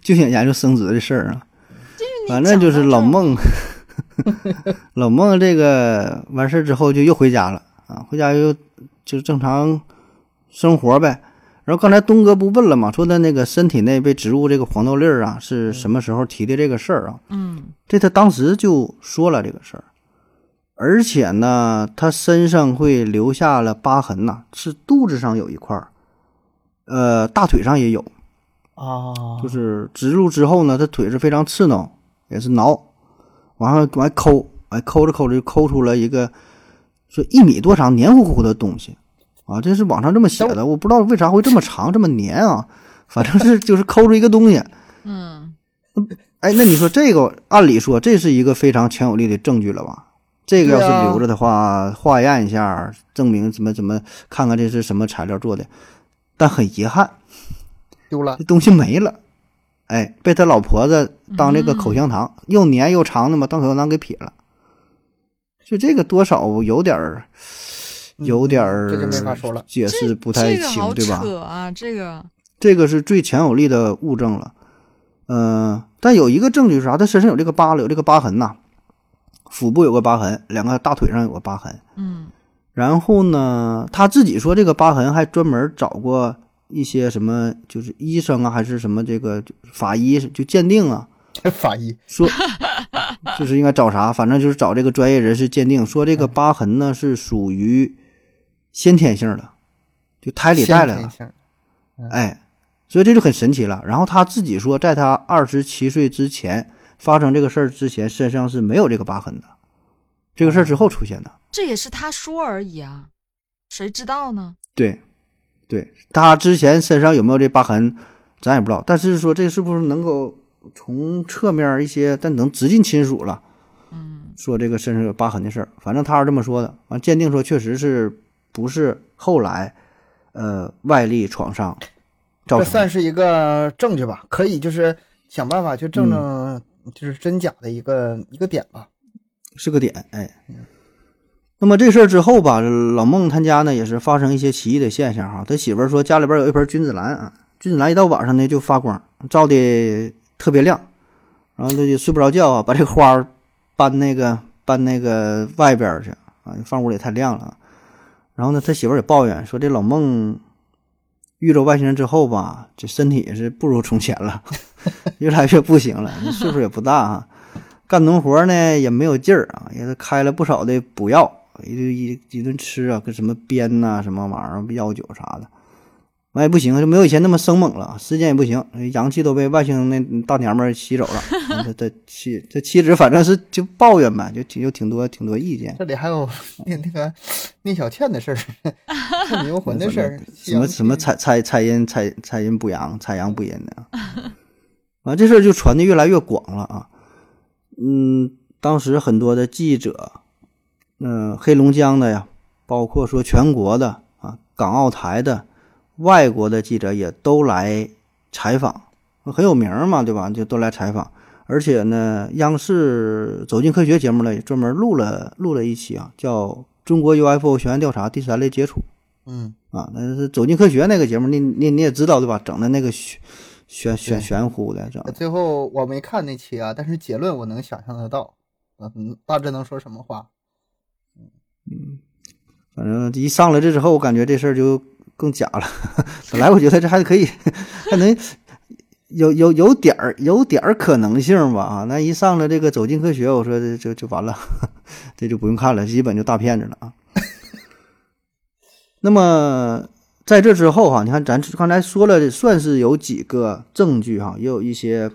就想研究生殖的事儿啊。
你
反正就是老孟，老孟这个完事儿之后就又回家了啊，回家又就正常生活呗。然后刚才东哥不问了吗？说他那个身体内被植入这个黄豆粒儿啊，是什么时候提的这个事儿啊？
嗯
这他当时就说了这个事儿，而且呢，他身上会留下了疤痕呐、是肚子上有一块儿，呃，大腿上也有，
啊，
就是植入之后呢，他腿是非常刺挠，也是挠，完了往外抠，哎，抠着抠着就抠出了一个说一米多长黏糊糊的东西，啊，这是网上这么写的，我不知道为啥会这么长这么黏啊，反正是就是抠出一个东西，
嗯
哎，那你说这个，按理说这是一个非常强有力的证据了吧？这个要是留着的话，化验一下，证明怎么怎么，看看这是什么材料做的。但很遗憾，
丢了
这。东西没了，哎，被他老婆子当这个口香糖，又黏又长的嘛，当口香糖给撇了。就这个多少有点儿，有点儿，
嗯这就没法说了
解释不太清，
这个
对吧？
扯啊，这个
这个是最强有力的物证了。嗯、但有一个证据是啥？他身上有这个疤了，有这个疤痕呐，腹部有个疤痕，两个大腿上有个疤痕。
嗯
然后呢，他自己说这个疤痕还专门找过一些什么，就是医生啊，还是什么这个法医就鉴定啊，
法医
说就是应该找啥，反正就是找这个专业人士鉴定，说这个疤痕呢是属于先天性的，就胎里带来了。
先天性
哎，所以这就很神奇了。然后他自己说，在他二十七岁之前发生这个事儿之前，身上是没有这个疤痕的，这个事儿之后出现的。
这也是他说而已啊，谁知道呢？
对，对他之前身上有没有这疤痕，咱也不知道。但是说这是不是能够从侧面一些，但能直近亲属了，
嗯，
说这个身上有疤痕的事儿，反正他是这么说的。完鉴定说确实是不是后来呃外力创伤造成的。
这算是一个证据吧，可以就是想办法去证证就是真假的一个一个点吧。
是个点，哎。那么这事儿之后吧，老孟他家呢也是发生一些奇异的现象哈。他媳妇儿说家里边有一盆君子兰啊，君子兰一到晚上呢就发光，照的特别亮，然后他就睡不着觉啊，把这个花儿搬那个搬那个外边儿去啊，放屋里太亮了啊。然后呢，他媳妇儿也抱怨说这老孟遇着外星人之后吧，这身体是不如从前了，越来越不行了，岁数也不大啊。干农活呢也没有劲儿啊，也是开了不少的补药，一顿一一顿吃啊，跟什么鞭呐、什么玩意儿药酒啥的，完也不行，就没有以前那么生猛了，时间也不行，阳气都被外星那大娘们儿吸走了。完他他妻这妻子反正是就抱怨呗，就挺有挺多挺多意见，
这里还有那那个聂小倩的事儿，看迷魂的事儿，
什么什么采采采阴采采阴补阳，采阳补阴的。完这事儿就传的越来越广了啊。嗯，当时很多的记者，嗯、黑龙江的呀，包括说全国的啊，港澳台的、外国的记者也都来采访，很有名嘛，对吧？就都来采访。而且呢，央视《走进科学》节目呢，也专门录了录了一期啊，叫《中国 UFO 悬案调查第三类接触》
嗯，
啊，那是《走进科学》那个节目，你你你也知道对吧？整的那个玄玄玄玄乎的，整
最后我没看那期啊，但是结论我能想象得到，嗯，大致能说什么话。
嗯反正一上来这之后，我感觉这事儿就更假了。本来我觉得这还可以，还能有有有点儿有点儿可能性吧啊！那一上了这个走进科学，我说这就就完了，这就不用看了，基本就大骗子了啊。那么在这之后哈、你看咱刚才说了，算是有几个证据哈、也有一些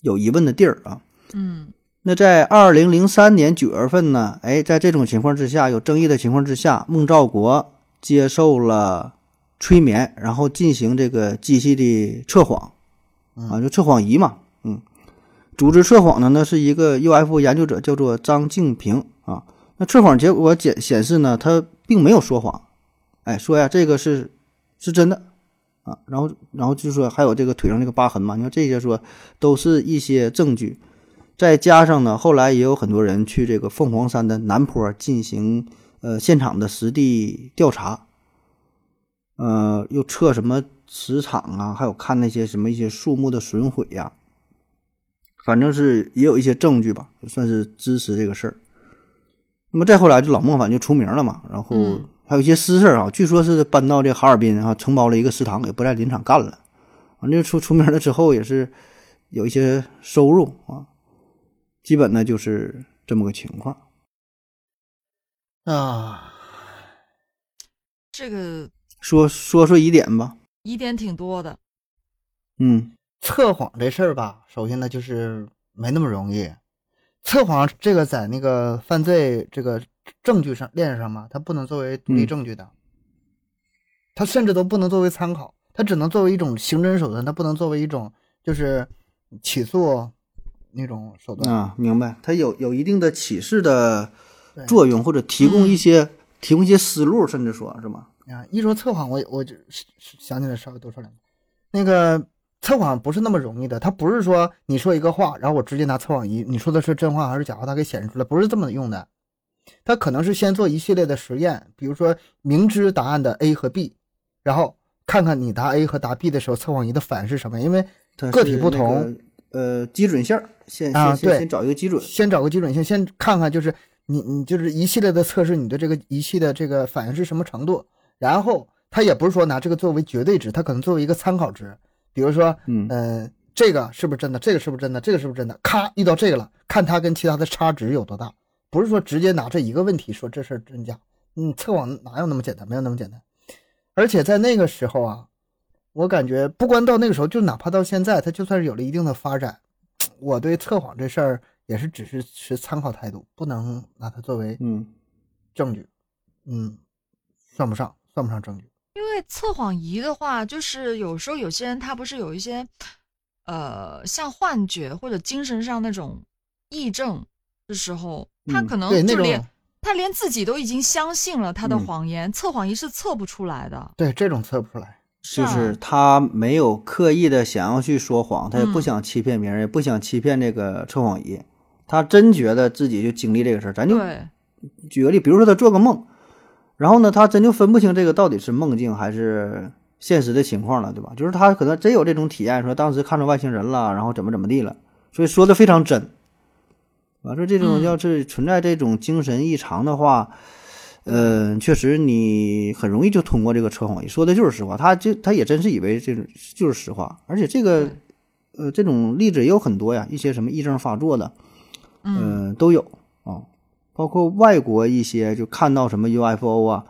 有疑问的地儿啊。
嗯
那在二零零三年九月份呢，哎，在这种情况之下，有争议的情况之下，孟兆国接受了催眠，然后进行这个机器的测谎，啊，就测谎仪嘛，嗯，组织测谎的呢是一个 UFO 研究者，叫做张静平啊。那测谎结果显显示呢，他并没有说谎，哎，说呀这个是是真的啊，然后然后就说还有这个腿上这个疤痕嘛，你看这些说都是一些证据。再加上呢，后来也有很多人去这个凤凰山的南坡进行呃现场的实地调查，呃，又测什么磁场啊，还有看那些什么一些树木的损毁呀、反正是也有一些证据吧，算是支持这个事儿。那么再后来，就老孟反正就出名了嘛，然后
嗯
还有一些私事儿啊，据说是搬到这哈尔滨啊，承包了一个食堂，也不在林场干了。完这出出名了之后，也是有一些收入啊。基本呢就是这么个情况。
啊，
这个
说说说疑点吧，
疑点挺多的。
嗯
测谎这事儿吧，首先呢就是没那么容易。测谎这个在那个犯罪这个证据上链上嘛，它不能作为独立
嗯
证据的，它甚至都不能作为参考，它只能作为一种刑侦手段，它不能作为一种就是起诉那种手段。
啊，明白，它有有一定的启示的
对
作用，或者提供一些、提供一些思路，甚至说是吗？
啊，一说测谎，我我就想起来稍微多说两句。那个测谎不是那么容易的，它不是说你说一个话，然后我直接拿测谎仪，你说的是真话还是假话，它给显示出来，不是这么用的。它可能是先做一系列的实验，比如说明知答案的 A 和 B，然后看看你答 A 和答 B 的时候，测谎仪的反是什么。因为个体不同
呃，基准线儿，先
啊对
先先先找一个基准，
先找个基准线，先看看就是你你就是一系列的测试你的这个仪器的这个反应是什么程度，然后它也不是说拿这个作为绝对值，它可能作为一个参考值，比如说，
嗯
呃，这个是不是真的？这个是不是真的？这个是不是真的？咔，遇到这个了，看它跟其他的差值有多大，不是说直接拿这一个问题说这事儿真假。嗯，测谎哪有那么简单？没有那么简单。而且在那个时候啊，我感觉不光到那个时候，就哪怕到现在，它就算是有了一定的发展，我对测谎这事儿也是只是持参考态度，不能拿它作为
嗯
证据。嗯，算不上，算不上证据。
因为测谎仪的话，就是有时候有些人他不是有一些，呃，像幻觉或者精神上那种癔症的时候，他
嗯
可能就连、他连自己都已经相信了他的
嗯
谎言，测谎仪是测不出来的。
对这种测不出来。
就是他没有刻意的想要去说谎，他也不
嗯
想欺骗别人，也不想欺骗这个测谎仪，他真觉得自己就经历这个事儿。咱就，举个例，比如说他做个梦，然后呢，他真就分不清这个到底是梦境还是现实的情况了，对吧？就是他可能真有这种体验，说当时看着外星人了，然后怎么怎么地了，所以说的非常真。啊说这种
嗯
要是存在这种精神异常的话，呃，确实你很容易就通过这个测谎仪说的就是实话，他就他也真是以为这种就是实话，而且这个呃这种例子也有很多呀，一些什么癔症发作的，
嗯，
呃，都有啊，包括外国一些就看到什么 UFO 啊，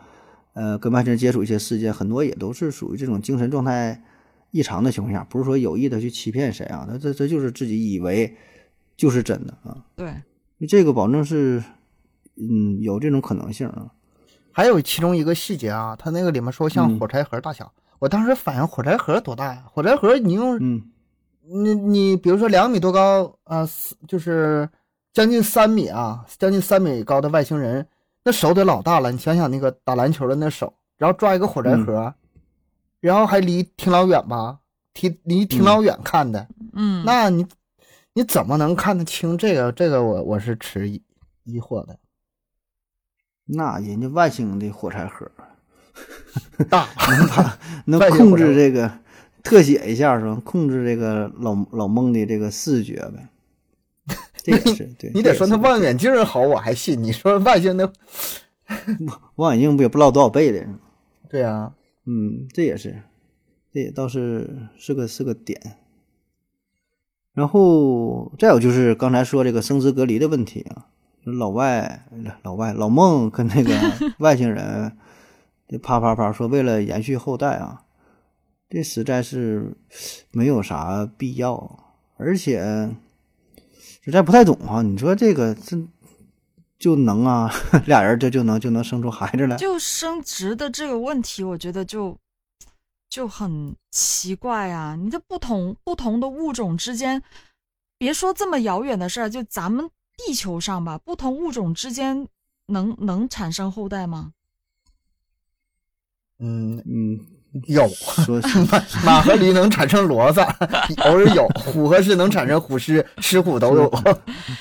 呃，跟外星人接触一些事件，很多也都是属于这种精神状态异常的情况下，不是说有意的去欺骗谁啊，那这这就是自己以为就是真的啊，
对，
这个保证是嗯有这种可能性啊，
还有其中一个细节啊，它那个里面说像
嗯。
火柴盒大小，我当时反应火柴盒多大呀？火柴盒你用
嗯。
你你比如说两米多高啊，四就是将近三米啊，将近三米高的外星人，那手得老大了。你想想那个打篮球的那手，然后抓一个火柴盒，然后还离挺老远吧，离离挺老远看的，
嗯，
那你你怎么能看得清这个？这个我我是持疑疑惑的。
那人家外星的火柴盒
大
能把 能控制这个特写一下是吧？控制这个老老孟的这个视觉呗。这也是对，
你得说那望远镜好，我还信。你说外星的，
望远镜不也不知道多少倍的？
对啊，
嗯，这也是，这也倒是是个是个点。然后再有就是刚才说这个生殖隔离的问题啊，老外老外老孟跟那个 外星人，这啪啪啪说为了延续后代啊，这实在是没有啥必要，而且实在不太懂啊。你说这个这就能啊，俩人这就能就能生出孩子来？
就生殖的这个问题，我觉得就就很奇怪啊！你这不同不同的物种之间，别说这么遥远的事儿，就咱们地球上吧，不同物种之间能能产生后代吗？
嗯，
嗯，
有
说
马马和驴能产生骡子，偶尔有；虎和狮能产生虎狮，狮虎都有。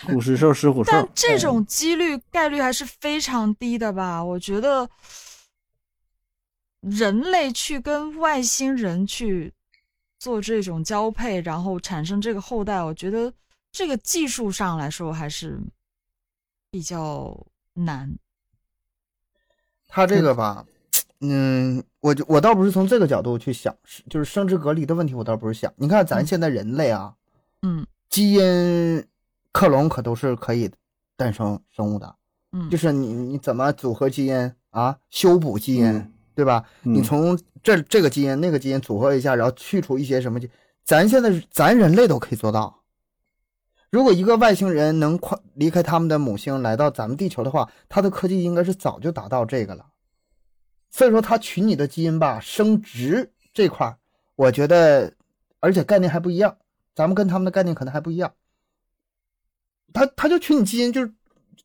虎狮兽狮虎兽，
但这种几率概率还是非常低的吧？我觉得人类去跟外星人去做这种交配，然后产生这个后代，我觉得这个技术上来说还是比较难。
他这个吧，嗯，我就我倒不是从这个角度去想，是就是生殖隔离的问题，我倒不是想。你看咱现在人类啊，
嗯
基因克隆可都是可以诞生生物的，
嗯，
就是你你怎么组合基因啊，修补基因，
嗯
对吧？
嗯
你从这这个基因那个基因组合一下，然后去除一些什么基，咱现在咱人类都可以做到。如果一个外星人能快离开他们的母星来到咱们地球的话，他的科技应该是早就达到这个了。所以说，他取你的基因吧，生殖这块儿，我觉得，而且概念还不一样，咱们跟他们的概念可能还不一样。他他就取你基因，就是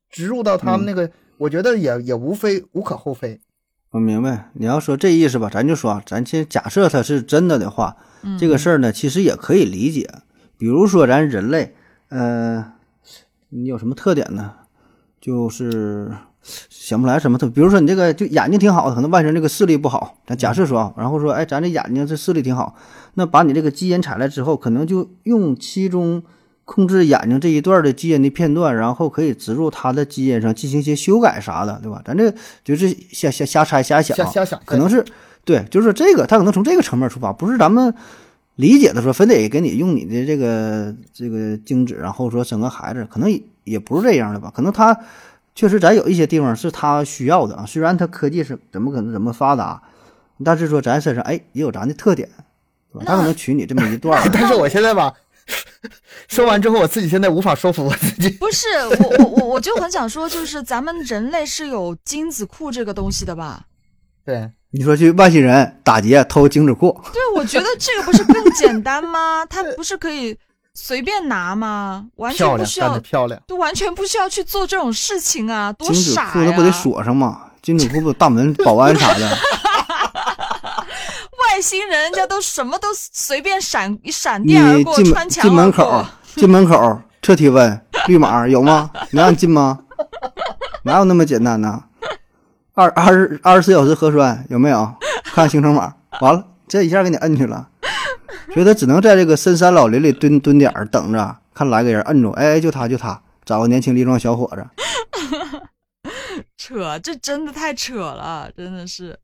植入到他们那个，我觉得也也无非无可厚非。
我明白你要说这意思吧，咱就说啊，咱先假设它是真的的话，
嗯
这个事儿呢，其实也可以理解。比如说咱人类，呃，你有什么特点呢？就是想不来什么特，比如说你这个就眼睛挺好的，可能外星人这个视力不好，咱假设说啊，然后说，哎，咱这眼睛这视力挺好，那把你这个基因采来之后，可能就用其中控制眼睛这一段的基因的片段，然后可以植入他的基因上进行一些修改啥的，对吧？咱这就是瞎瞎瞎猜瞎想，
瞎瞎想，
可能是对，就是说这个他可能从这个层面出发，不是咱们理解的说非得给你用你的这个这个精子，然后说生个孩子，可能也也不是这样的吧？可能他确实咱有一些地方是他需要的啊，虽然他科技是怎么可能怎么发达，但是说咱身上哎也有咱的特点，对吧？他可能取你这么一段
但是我现在吧，说完之后，我自己现在无法说服我自己。
不是我我我我就很想说，就是咱们人类是有精子库这个东西的吧？
对，
你说去外星人打劫偷精子库，
对，我觉得这个不是更简单吗？它不是可以随便拿吗？完全，不需要，
漂亮。
就完全不需要去做这种事情啊！多
精子
傻
库那不得
呀！
锁上吗？金子库不大门 保安啥的，
外星人，人家都什么都随便闪一闪电而过，
进
穿墙
进门口，进门口测体温，绿码有吗？能让你进吗？哪有那么简单呢？二二十二十四小时核酸有没有？看行程码，完了，这一下给你摁去了。觉得只能在这个深山老林里蹲蹲点儿等着，看来个人摁住，哎，就他就他，找个年轻力壮小伙子。
扯，这真的太扯了，真的是。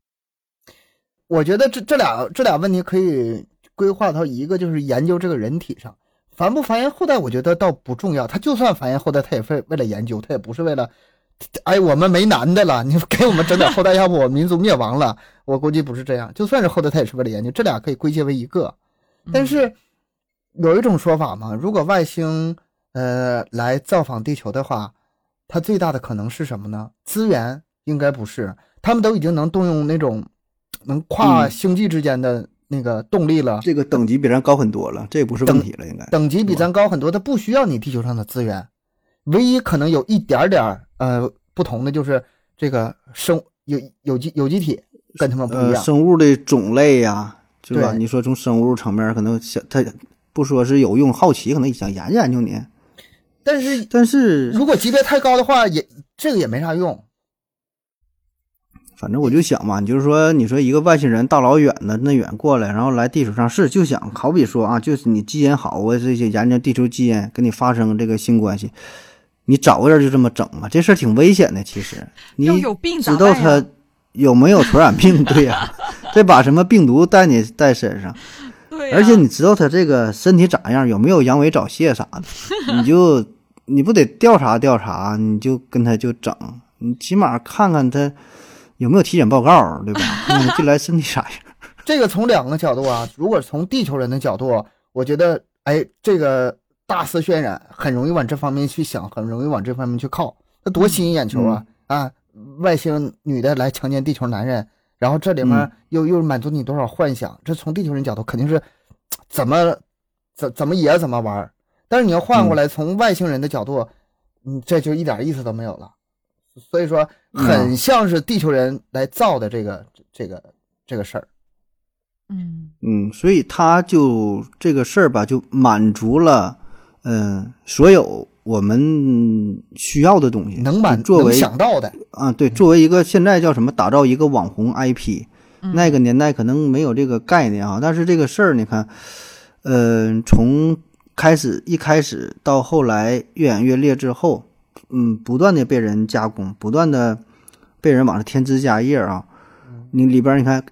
我觉得这这俩这俩问题可以规划到一个，就是研究这个人体上繁不繁衍后代，我觉得倒不重要。他就算繁衍后代，他也为为了研究，他也不是为了，哎，我们没男的了，你给我们整点后代，要不我民族灭亡了。我估计不是这样，就算是后代，他也是为了研究。这俩可以归结为一个。但是有一种说法嘛，如果外星呃来造访地球的话，它最大的可能是什么呢？资源应该不是，他们都已经能动用那种能跨
嗯。
星际之间的那个动力了，
这个等级比咱高很多了，这也不是问题了，应该。
等级比咱高很多，它不需要你地球上的资源，唯一可能有一点点儿呃不同的就是这个生有有机有机体跟他们不一
呃，
样，
生物的种类呀、是吧？你说从生物层面，可能想他不说是有用，好奇，可能想研究研究你。
但是
但是
如果级别太高的话，也这个也没啥用。
反正我就想嘛，你就是说，你说一个外星人大老远的那远过来，然后来地球上是就想，好比说啊，就是你基因好，我这些研究地球基因，跟你发生这个性关系，你找个人就这么整嘛，这事儿挺危险的。其实你
要有病咋
知道
办呀
他有没有传染病，对呀、这把什么病毒带你带身上，而且你知道他这个身体咋样，有没有阳痿早泄啥的，你就你不得调查调查，你就跟他就整，你起码看看他有没有体检报告，对吧？看看他进来身体啥样。
这个从两个角度啊，如果从地球人的角度，我觉得，哎，这个大肆渲染很容易往这方面去想，很容易往这方面去靠，那多吸引眼球啊！啊，外星女的来强奸地球男人，然后这里面
嗯
又、又满足你多少幻想？这从地球人角度肯定是 怎么怎怎么也怎么玩儿。但是你要换过来，从外星人的角度，嗯，这就一点意思都没有了。所以说，很像是地球人来造的这个这个这个事儿。
嗯
嗯，所以他就这个事儿吧，就满足了，嗯、所有我们需要的东西，
能满
作为
想到的，
啊，对，作为一个现在叫什么，打造一个网红 IP，
嗯
那个年代可能没有这个概念啊，但是这个事儿你看，呃，从开始一开始到后来越演越烈之后，嗯，不断的被人加工，不断的被人往上添枝加叶啊。你里边你看，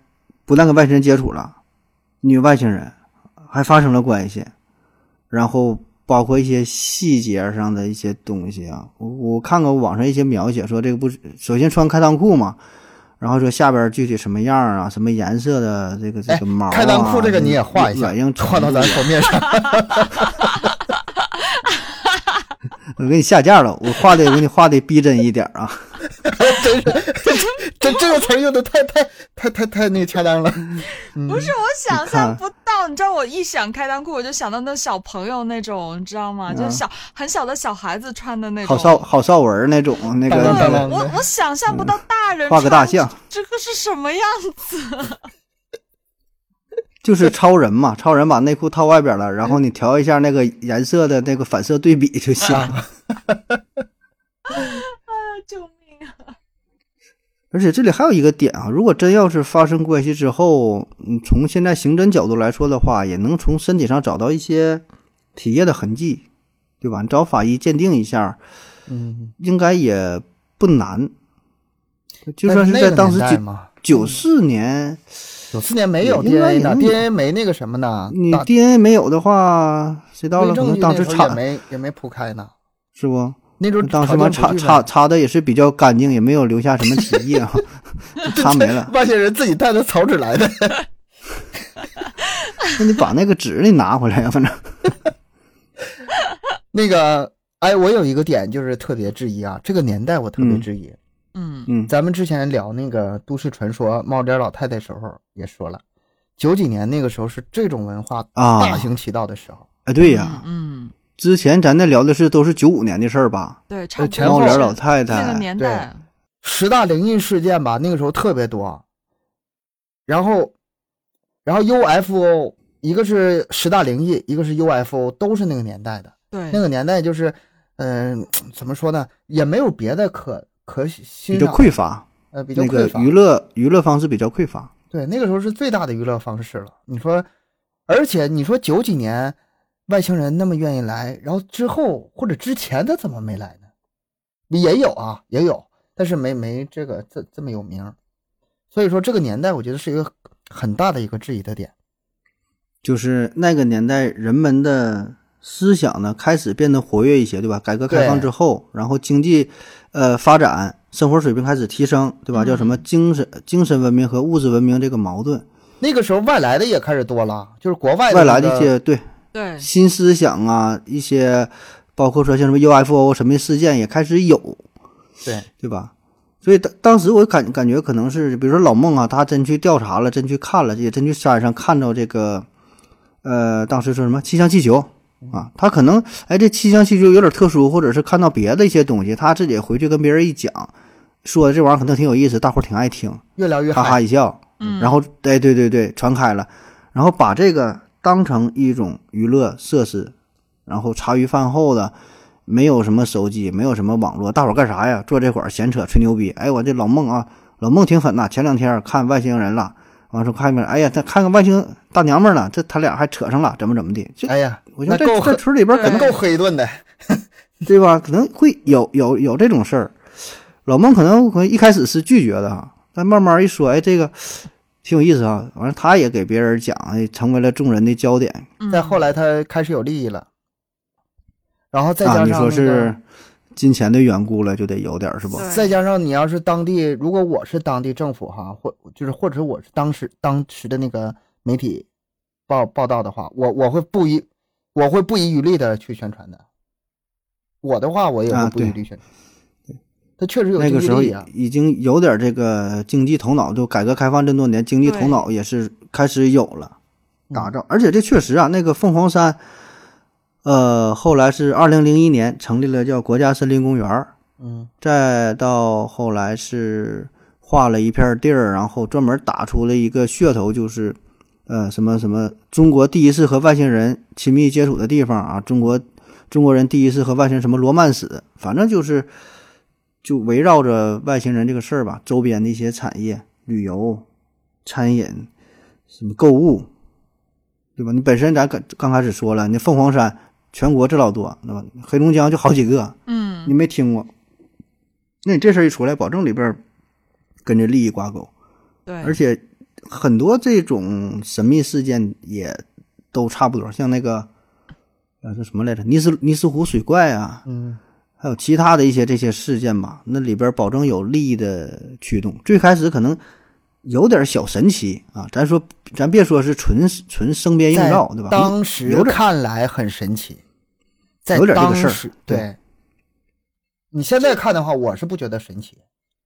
不但跟外星人接触了，你与外星人还发生了关系，然后包括一些细节上的一些东西啊，我我看过网上一些描写，说这个不是首先穿开裆裤嘛，然后说下边具体什么样啊，什么颜色的这个这
哎
个毛、啊
开裆裤这个你也画一下
软硬，
画到咱封面上。
我给你下架了，我画的我给你画的逼真一点啊。
真是，这这个词用的太太太太太那个恰当了。
不是我想象不到，你知道我一想开裆裤，我就想到那小朋友那种，你知道吗？就是小很小的小孩子穿的那种。
郝少郝少文那种那个
当
我我想象不到大人
画个大象，
这个是什么样子？
就是超人嘛，超人把内裤套外边了，然后你调一下那个颜色的那个反射对比就行了。
啊
救命！
而且这里还有一个点啊，如果真要是发生关系之后，嗯，从现在刑侦角度来说的话，也能从身体上找到一些体液的痕迹，对吧？你找法医鉴定一下，
嗯，
应该也不难。就算是在当时九
嘛，
九四年，
九四年没有 DNA
的
，DNA 没那个什么呢，
你 DNA 没有的话，谁到了可能当时
也没也没铺开呢。
是不？
那时候
当时完
查
查查查的也是比较干净，也没有留下什么体液 啊，擦没了。
外星人自己带的草纸来的。
那你把那个纸你拿回来呀，反正
那个，哎，我有一个点就是特别质疑啊，这个年代我特别
嗯
质疑。
嗯
嗯
咱们之前聊那个都市传说猫脸老太太时候也说了，九几年那个时候是这种文化
啊
大行其道的时候。
哎，对呀，
嗯，
之前咱那聊的是都是九五年的事儿吧？
对，差不多
前后
猫脸老
太
太
那个
太，
年代，
十大灵异事件吧，那个时候特别多。然后，然后 UFO，一个是十大灵异，一个是 UFO，都是那个年代的。
对
那个年代就是，嗯、怎么说呢，也没有别的可可
比较，匮乏，
呃，比较
那个。娱乐娱乐方式比较匮乏。
对，那个时候是最大的娱乐方式了。你说，而且你说九几年外星人那么愿意来，然后之后或者之前他怎么没来呢？也有啊，也有，但是没没这个这这么有名。所以说这个年代，我觉得是一个很大的一个质疑的点。
就是那个年代人们的思想呢开始变得活跃一些，对吧？改革开放之后，然后经济呃发展，生活水平开始提升，对吧？
嗯
叫什么精神精神文明和物质文明这个矛盾，
那个时候外来的也开始多了，就是国外
外来的一些对
对。
新思想啊，一些包括说像什么 UFO 神秘事件也开始有，
对。
对吧？所以当当时我感感觉可能是，比如说老孟啊，他真去调查了，真去看了，也真去山上看到这个，呃，当时说什么气象气球啊，他可能哎这气象气球有点特殊，或者是看到别的一些东西，他自己回去跟别人一讲，说这玩意儿可能挺有意思，大伙儿挺爱听，
越聊越
哈哈。一笑，
嗯，
然后哎对对对传开了，然后把这个当成一种娱乐设施，然后茶余饭后的。没有什么手机，没有什么网络，大伙儿干啥呀？坐这会儿闲扯吹牛逼。哎，我这老孟啊，老孟挺狠呐。前两天看外星人了，完说看没？哎呀，他看个外星大娘们儿了，这他俩还扯上了，怎么怎么的？这
哎呀，
我觉得这这村里边可能
够黑一顿的。
对吧？可能会有有有这种事儿。老孟可能可能一开始是拒绝的哈，但慢慢一说，哎，这个挺有意思啊。完了，他也给别人讲，哎，成为了众人的焦点
嗯
再后来他开始有利益了，然后再加
啊。
上、
你
那个
说是金钱的缘故了，就得有点是不？
再加上你要是当地，如果我是当地政府哈，或就是或者我是当时当时的那个媒体报报道的话，我我会不遗我会不遗余力的去宣传的。我的话，我也
啊
会不遗余力宣传。他确实
那个时候已经有点这个经济头脑，就改革开放这么多年，经济头脑也是开始有了
嗯
打造。而且这确实啊，那个凤凰山，呃，后来是二零零一年成立了叫国家森林公园儿，
嗯。
再到后来是划了一片地儿，然后专门打出了一个噱头，就是呃什么什么中国第一次和外星人亲密接触的地方啊，中国中国人第一次和外星人什么罗曼史，反正就是就围绕着外星人这个事儿吧，周边的一些产业、旅游、餐饮、什么购物，对吧？你本身咱刚刚开始说了，那凤凰山全国这老多，对吧？黑龙江就好几个，
嗯
你没听过，那你这事儿一出来，保证里边儿跟着利益挂钩，
对，
而且很多这种神秘事件也都差不多，像那个呃叫什么来着，尼斯尼斯湖水怪啊，
嗯
还有其他的一些这些事件吧，那里边儿保证有利益的驱动。最开始可能有点小神奇啊，咱说咱别说是纯纯生编硬
在
造，对吧？
当时
有点
看来很神奇，在
有点这个事儿
当时
对
对。你现在看的话，我是不觉得神奇。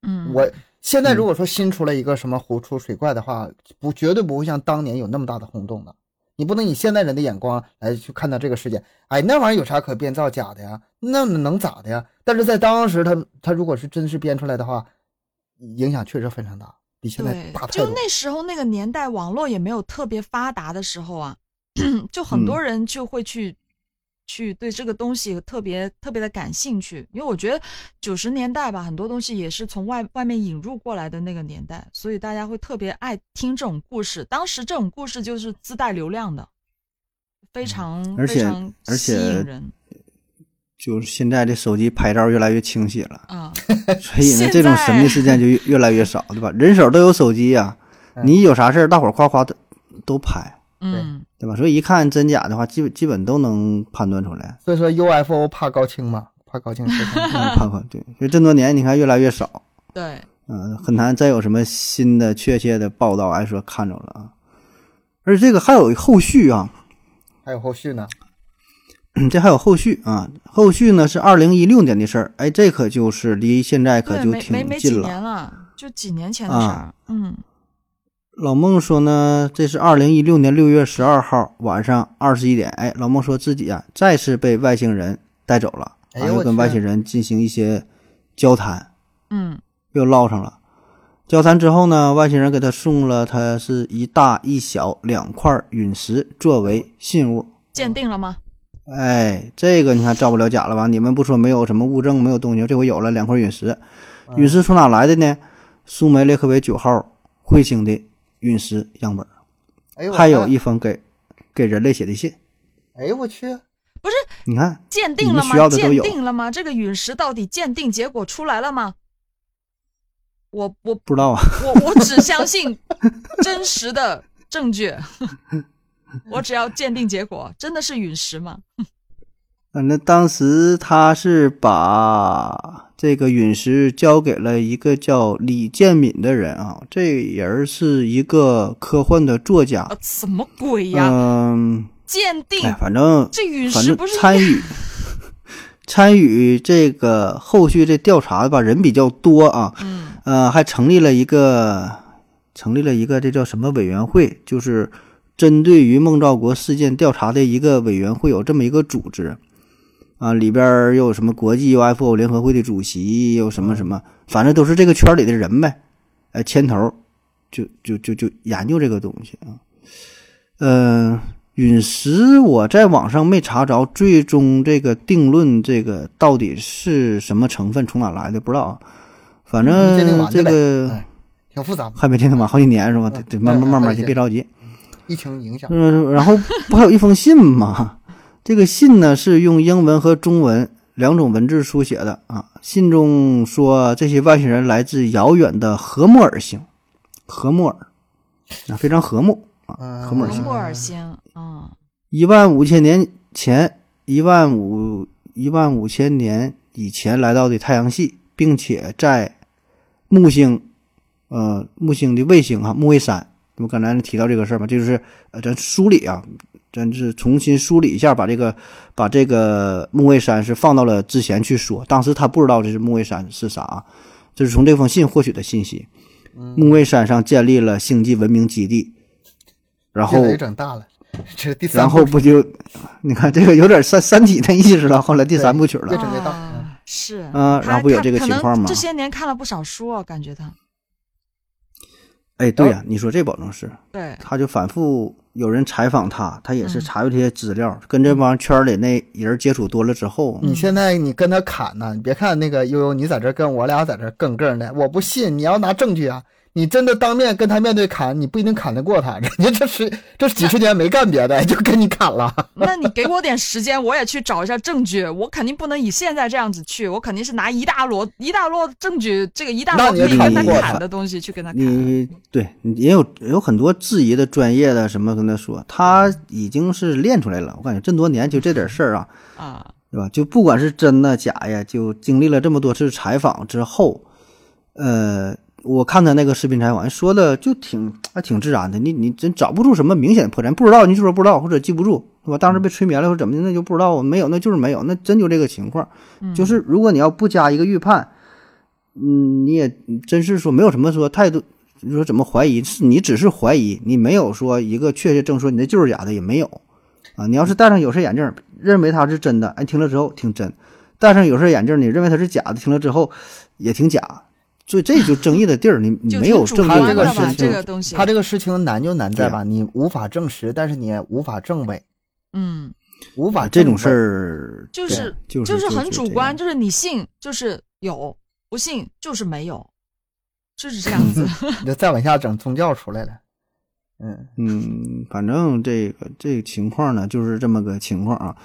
嗯，
我现在如果说新出来一个什么湖出水怪的话，不绝对不会像当年有那么大的轰动的。你不能以现代人的眼光来去看待这个事件。哎，那玩意儿有啥可编造假的呀？那能咋的呀？但是在当时他，他如果是真是编出来的话，影响确实非常大，比现在大，太
就。那时候那个年代，网络也没有特别发达的时候啊，就很多
嗯
人就会去、去对这个东西特别特别的感兴趣，因为我觉得九十年代吧，很多东西也是从外外面引入过来的那个年代，所以大家会特别爱听这种故事。当时这种故事就是自带流量的，非常、
而且
非常
而
吸引
且
人
就是现在的手机拍照越来越清晰了。
啊。
所以 呢，这种神秘事件就越越来越少，对吧？人手都有手机呀、
嗯
你有啥事儿，大伙儿夸夸都都拍，
嗯，
对吧？所以一看真假的话，基本基本都能判断出来。
所以说 UFO 怕高清嘛，怕高清
对，所以这么多年你看越来越少，
对，
嗯、很难再有什么新的确切的报道，哎说看着了啊。而且这个还有后续啊，
还有后续呢？
这还有后续啊，后续呢是二零一六年的事儿，哎，这可就是离现在可
对，
就
没没没几
挺近了。
年了，就几年前的事儿。
啊
嗯
老孟说呢，这是二零一六年六月十二号晚上二十一点，哎，老孟说自己啊再次被外星人带走了，啊，
哎呦我去
又跟外星人进行一些交谈，
嗯
又唠上了。交谈之后呢，外星人给他送了他是一大一小两块陨石作为信物。
鉴定了吗？
哎，这个你看造不了假了吧？你们不说没有什么物证，没有动静，这回有了两块陨石。陨石从哪来的呢？苏梅列克维九号彗星的陨石样本，
哎呦，
还有一封给给人类写的信。
哎呦我去，不是
你看，
鉴定了吗
需要？的都
鉴
有
定了吗？这个陨石到底鉴定结果出来了吗？我我
不知道啊，
我我只相信 真实的证据，我只要鉴定结果真的是陨石吗？
反正当时他是把这个陨石交给了一个叫李建敏的人啊，这人是一个科幻的作家。
啊，，什么鬼呀？
嗯，
鉴定
哎，反正
这陨石不是
参与 参与这个后续这调查的吧，人比较多啊，
嗯。
呃，还成立了一个成立了一个这叫什么委员会，就是针对于孟兆国事件调查的一个委员会，有这么一个组织啊，里边儿又有什么国际 UFO 联合会的主席，又什么什么，反正都是这个圈里的人呗，呃，牵头就就就就研究这个东西啊，呃、陨石我在网上没查着，最终这个定论这个到底是什么成分，从哪来的不知道啊。反正这个
哎挺复杂，
还没鉴定完，好几年是吧？得
嗯
得慢慢
嗯
慢慢去，别着急。
疫情影响。
嗯，然后不还有一封信吗？这个信呢是用英文和中文两种文字书写的啊。信中说这些外星人来自遥远的荷穆尔星，荷穆尔啊，非常和睦啊，
嗯
荷穆尔星。
莫尔星啊，
一万五千年前，一万五一万五千年以前来到的太阳系，并且在木星，呃，木星的卫星啊，木卫三，我刚才提到这个事儿嘛，这就是呃，咱梳理啊，咱是重新梳理一下，把这个把这个木卫三是放到了之前去说，当时他不知道这是木卫三是啥啊，这是从这封信获取的信息。木卫山上建立了星际文明基地，然后
整大了，这是第三
然后不就，你看这个有点三三体的意思了。后来第三部曲了，
越整越大
啊是，
嗯然后不有这个情况吗？
这些年看了不少书啊，感觉他。
哎，对呀、你说这保证是，
对。
他就反复有人采访他，他也是
嗯
查阅这些资料，跟这帮圈里那人接触多了之后，
你现在你跟他砍呢，你别看那个悠悠，你在这儿跟我俩在这儿更更的，我不信，你要拿证据啊！你真的当面跟他面对砍，你不一定砍得过他。人家这十这几十年没干别的，就跟你砍了。
那你给我点时间，我也去找一下证据。我肯定不能以现在这样子去，我肯定是拿一大摞一大摞证据，这个一大摞可以跟他
砍
的东西去跟他砍。
你对也有有很多质疑的专业的什么跟他说，他已经是练出来了。我感觉这么多年就这点事儿啊，
啊，
对吧？就不管是真的假呀，就经历了这么多次采访之后，呃，我看他那个视频采访说的就挺还挺自然的，你你真找不出什么明显破绽，不知道你就说不知道或者记不住，对吧？当时被催眠了或者怎么的，那就不知道，没有那就是没有，那真就这个情况。
嗯
就是如果你要不加一个预判，嗯，你也真是说没有什么说态度，你说怎么怀疑？是你只是怀疑，你没有说一个确切证说你那就是假的，也没有啊。你要是戴上有色眼镜，认为它是真的，哎，听了之后挺真；戴上有色眼镜，你认为它是假的，听了之后也挺假。所以这就争议的地儿，你 你没有证据
他这个事情
这个东西，
他这个事情难就难在吧，你无法证实，但是你也无法证伪，
嗯，
无法
这种事儿，
就是
就是
是很主观，就是你信就是有，不信就是没有，就是这样子。
你就再往下整宗教出来了。嗯，
嗯，反正这个这个情况呢，就是这么个情况啊。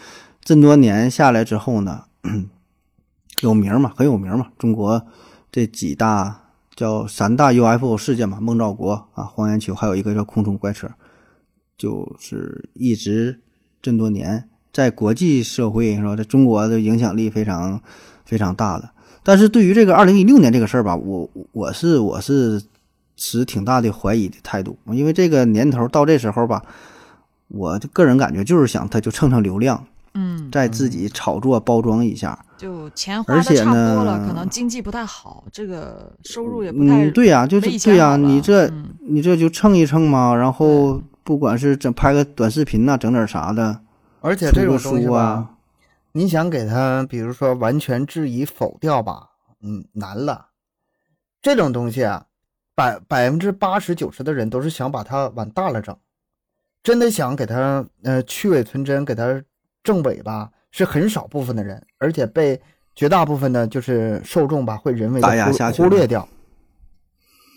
这么多年下来之后呢，有名嘛，很有名嘛。中国这几大叫三大 UFO 事件嘛，孟兆国啊、黄延秋，还有一个叫空中怪车，就是一直这么多年在国际社会是吧，在中国的影响力非常非常大的。但是对于这个二零一六年这个事儿吧，我我是我是持挺大的怀疑的态度，因为这个年头到这时候吧，我个人感觉就是想他就蹭蹭流量，
嗯，
再自己炒作包装一下。
就钱花的差不多了，可能经济不太好，这个收入也不太
嗯，对呀、就是对呀、你这、
嗯
你这就蹭一蹭嘛，然后不管是整拍个短视频呐、整点啥的，
而且这种东西吧，
书啊，
你想给他，比如说完全质疑否掉吧，嗯，难了。这种东西啊，百百分之八十九十的人都是想把它往大了整，真的想给他呃去伪存真，给他正伪吧，是很少部分的人，而且被绝大部分的就是受众吧会人为的
打压下去
忽忽略掉。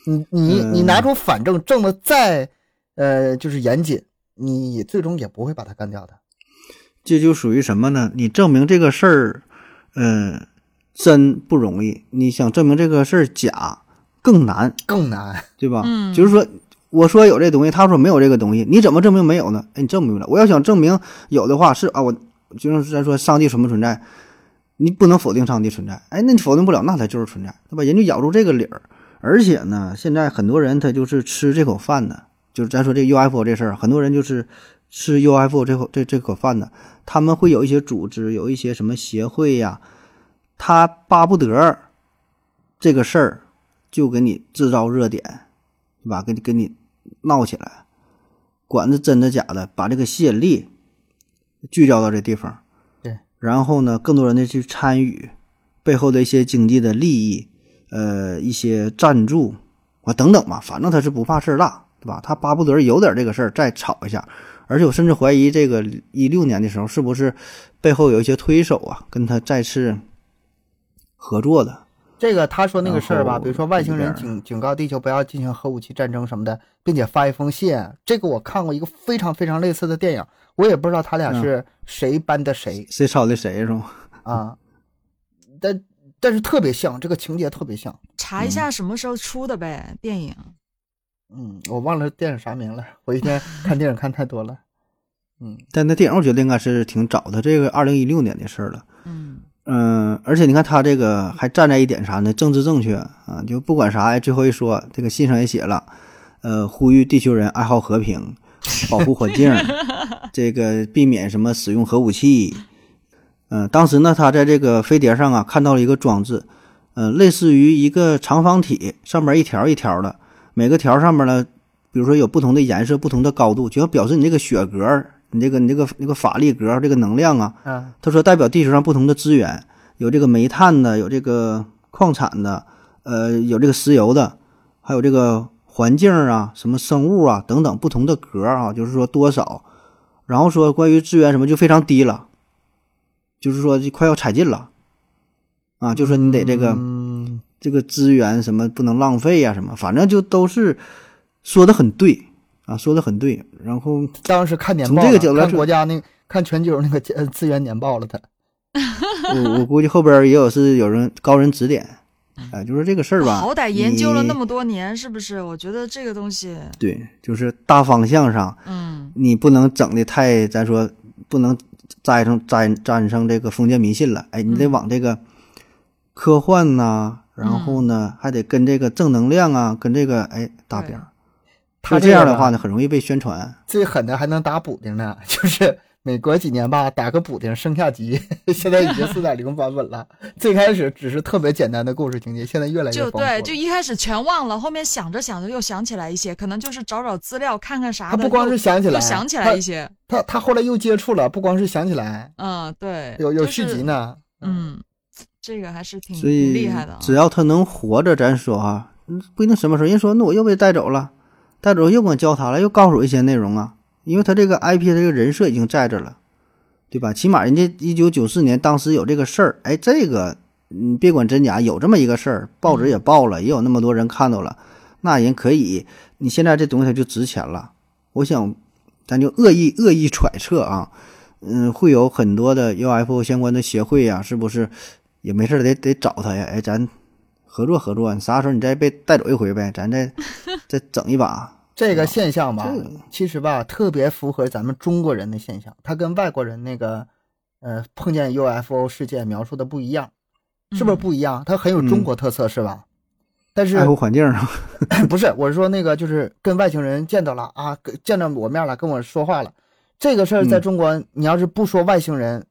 你你你
嗯
拿出反正证的再呃就是严谨，你最终也不会把他干掉的。
这就属于什么呢？你证明这个事儿，嗯、真不容易。你想证明这个事儿假更难，
更难，
对吧？
嗯
就是说，我说有这东西，他说没有这个东西，你怎么证明没有呢？哎，你证明不了。我要想证明有的话，是啊，我就是咱说上帝存不存在，你不能否定上帝存在。哎，那你否定不了，那它就是存在，对吧？人就咬住这个理儿。而且呢，现在很多人他就是吃这口饭的，就是咱说这 UFO 这事儿，很多人就是吃 UFO 这口这这口饭的，他们会有一些组织，有一些什么协会呀，他巴不得这个事儿就给你制造热点，对吧？给你给你闹起来，管是真的假的，把这个吸引力聚焦到这地方，
对，
然后呢，更多人的去参与背后的一些经济的利益，呃，一些赞助啊等等吧，反正他是不怕事儿大，对吧？他巴不得有点这个事儿再炒一下，而且我甚至怀疑这个一六年的时候是不是背后有一些推手啊，跟他再次合作的。
这个他说那个事儿吧，比如说外星人警警告地球不要进行核武器战争什么的，并且发一封信，这个我看过一个非常非常类似的电影，我也不知道他俩是谁搬的谁
谁抄的谁是吗？
啊，但但是特别像，这个情节特别像。
查一下什么时候出的呗，电影。
嗯，我忘了电影啥名了，我一天看电影看太多了。嗯，
但那电影我觉得应该是挺早的，这个二零一六年的事儿了。
嗯
嗯，而且你看他这个还站在一点啥呢？政治正确啊，就不管啥呀，最后一说，这个信上也写了，呃，呼吁地球人爱好和平，保护环境，这个避免什么使用核武器。嗯、当时呢，他在这个飞碟上啊看到了一个装置，嗯、类似于一个长方体，上面一条一条的，每个条上面呢，比如说有不同的颜色、不同的高度，就要表示你这个雪格、你这个你这个那个法力格、这个能量啊，
嗯，
他说代表地球上不同的资源，有这个煤炭的，有这个矿产的，呃，有这个石油的，还有这个环境啊，什么生物啊等等不同的格啊，就是说多少。然后说关于资源什么就非常低了，就是说就快要采尽了，啊，就说你得这个、
嗯，
这个资源什么不能浪费呀、什么，反正就都是说的很对啊，说的很对。然后
当时看年报从，
这个角度来说
国家那看全球那个呃资源年报了，他。
我我估计后边也有是有人高人指点，哎，就是这个事儿吧，
好歹研究了那么多年，是不是？我觉得这个东西，
对，就是大方向上
嗯
你不能整的太，咱说不能沾上沾沾上这个封建迷信了，哎，你得
嗯
往这个科幻呐、然后呢还得跟这个正能量啊，跟这个哎搭边儿。
他
这样的话呢，很容易被宣传。
最狠的还能打补丁呢，就是每隔几年吧打个补丁升下级，现在已经四点零版本了。最开始只是特别简单的故事情节，现在越来越丰富。
就对，就一开始全忘了，后面想着想着又想起来一些，可能就是找找资料看看啥的。
他不光是想起来，
又想起来一些，
他他后来又接触了，不光是想起来，
嗯，对，
有有续集。呢。
嗯，这个还是挺厉害的啊。
只要他能活着，咱说哈，嗯不一定什么时候。人说那我又被带走了，带走又管教他了，又告诉我一些内容啊，因为他这个 IP 这个人设已经在这了，对吧？起码人家一九九四年当时有这个事儿，哎，这个你别管真假，有这么一个事儿，报纸也报了，也有那么多人看到了，那人可以，你现在这东西它就值钱了。我想，咱就恶意恶意揣测啊，嗯，会有很多的 UFO 相关的协会呀、是不是？也没事儿得得找他呀，哎，咱合作合作，你啥时候你再被带走一回呗，咱再再整一把。
这个现象吧，其实吧特别符合咱们中国人的现象，它跟外国人那个呃碰见 UFO 事件描述的不一样，是不是
嗯
不一样？它很有中国特色，是吧？但是
爱护环境啊，
不是，我是说那个就是跟外星人见到了啊，见着我面了，跟我说话了。这个事儿在
嗯
中国，你要是不说外星人，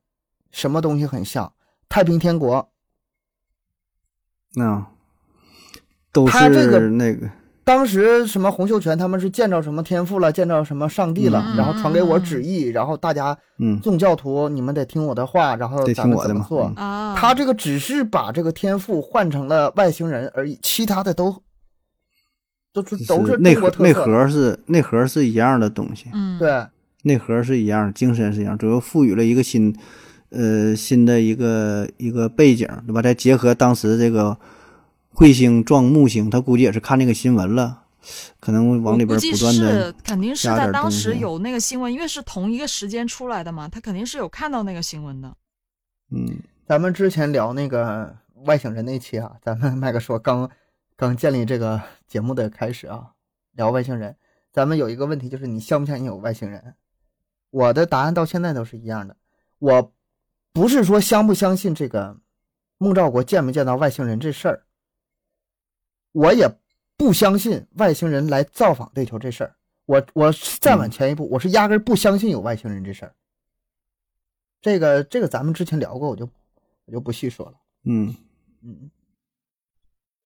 什么东西很像？太平天国。
啊，都
他这个
那个
当时什么洪秀全他们是见着什么天赋了，见着什么上帝了，
嗯
然后传给我旨意，然后大家
嗯，
众教徒你们得听我的话，然后咱们
听我的嘛
怎么做？
嗯。
啊，
他这个只是把这个天赋换成了外星人而已，其他的都都是都是
内核内。核是内核是一样的东西，
嗯，
对，
内核是一样，精神是一样，只有赋予了一个新呃新的一个一个背景，对吧？再结合当时这个彗星撞木星，他估计也是看那个新闻了，可能往里边
我估计
不断的
是肯定是在当时有那个新闻，因为是同一个时间出来的嘛，他肯定是有看到那个新闻的。
嗯
咱们之前聊那个外星人那期啊，咱们麦克说刚刚建立这个节目的开始啊，聊外星人，咱们有一个问题就是你相不相信有外星人？我的答案到现在都是一样的，我不是说相不相信这个孟兆国见没见到外星人这事儿，我也不相信外星人来造访地球这事儿。我我再往前一步，我是压根儿不相信有外星人这事儿。这个这个咱们之前聊过，我就我就不细说了。
嗯
嗯，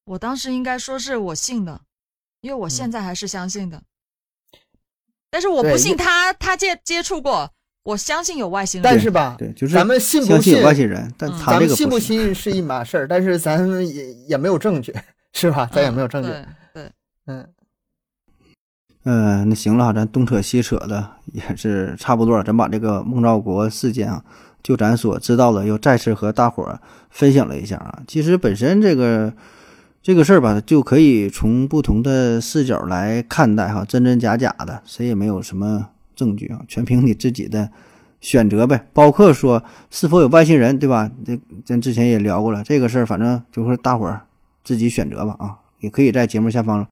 我当时应该说是我信的，因为我现在还是相信的。但是我不信他，他接接触过，我相信有外星人。
但是吧，
对，就是
咱们信不
相信
信
有外星人，但
嗯
他这个
咱们信不。信是一码事儿，但是咱们也也没有证据，是吧？咱也没有证据。
对对，
嗯，
嗯，那行了哈，咱东扯西扯的也是差不多了，咱把这个孟兆国事件啊，就咱所知道的，又再次和大伙儿分享了一下啊。其实本身这个这个事儿吧，就可以从不同的视角来看待哈，真真假假的，谁也没有什么证据啊，全凭你自己的选择呗。包括说是否有外星人，对吧？这咱之前也聊过了这个事儿，反正就是大伙儿自己选择吧啊，也可以在节目下方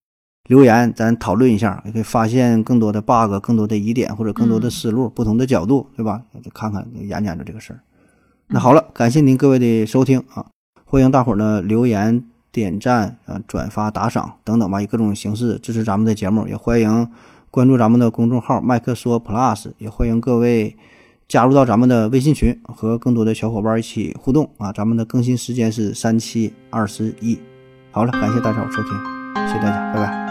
留言，咱讨论一下，也可以发现更多的 bug、更多的疑点或者更多的思路、不同的角度，对吧？看看研究研究这个事儿。那好了，感谢您各位的收听啊！欢迎大伙儿呢留言、点赞啊、转发、打赏等等吧，以各种形式支持咱们的节目。也欢迎关注咱们的公众号“麦克说 Plus”，也欢迎各位加入到咱们的微信群，和更多的小伙伴一起互动啊！咱们的更新时间是三七二十一。好了，感谢大家伙收听，谢谢大家，拜拜。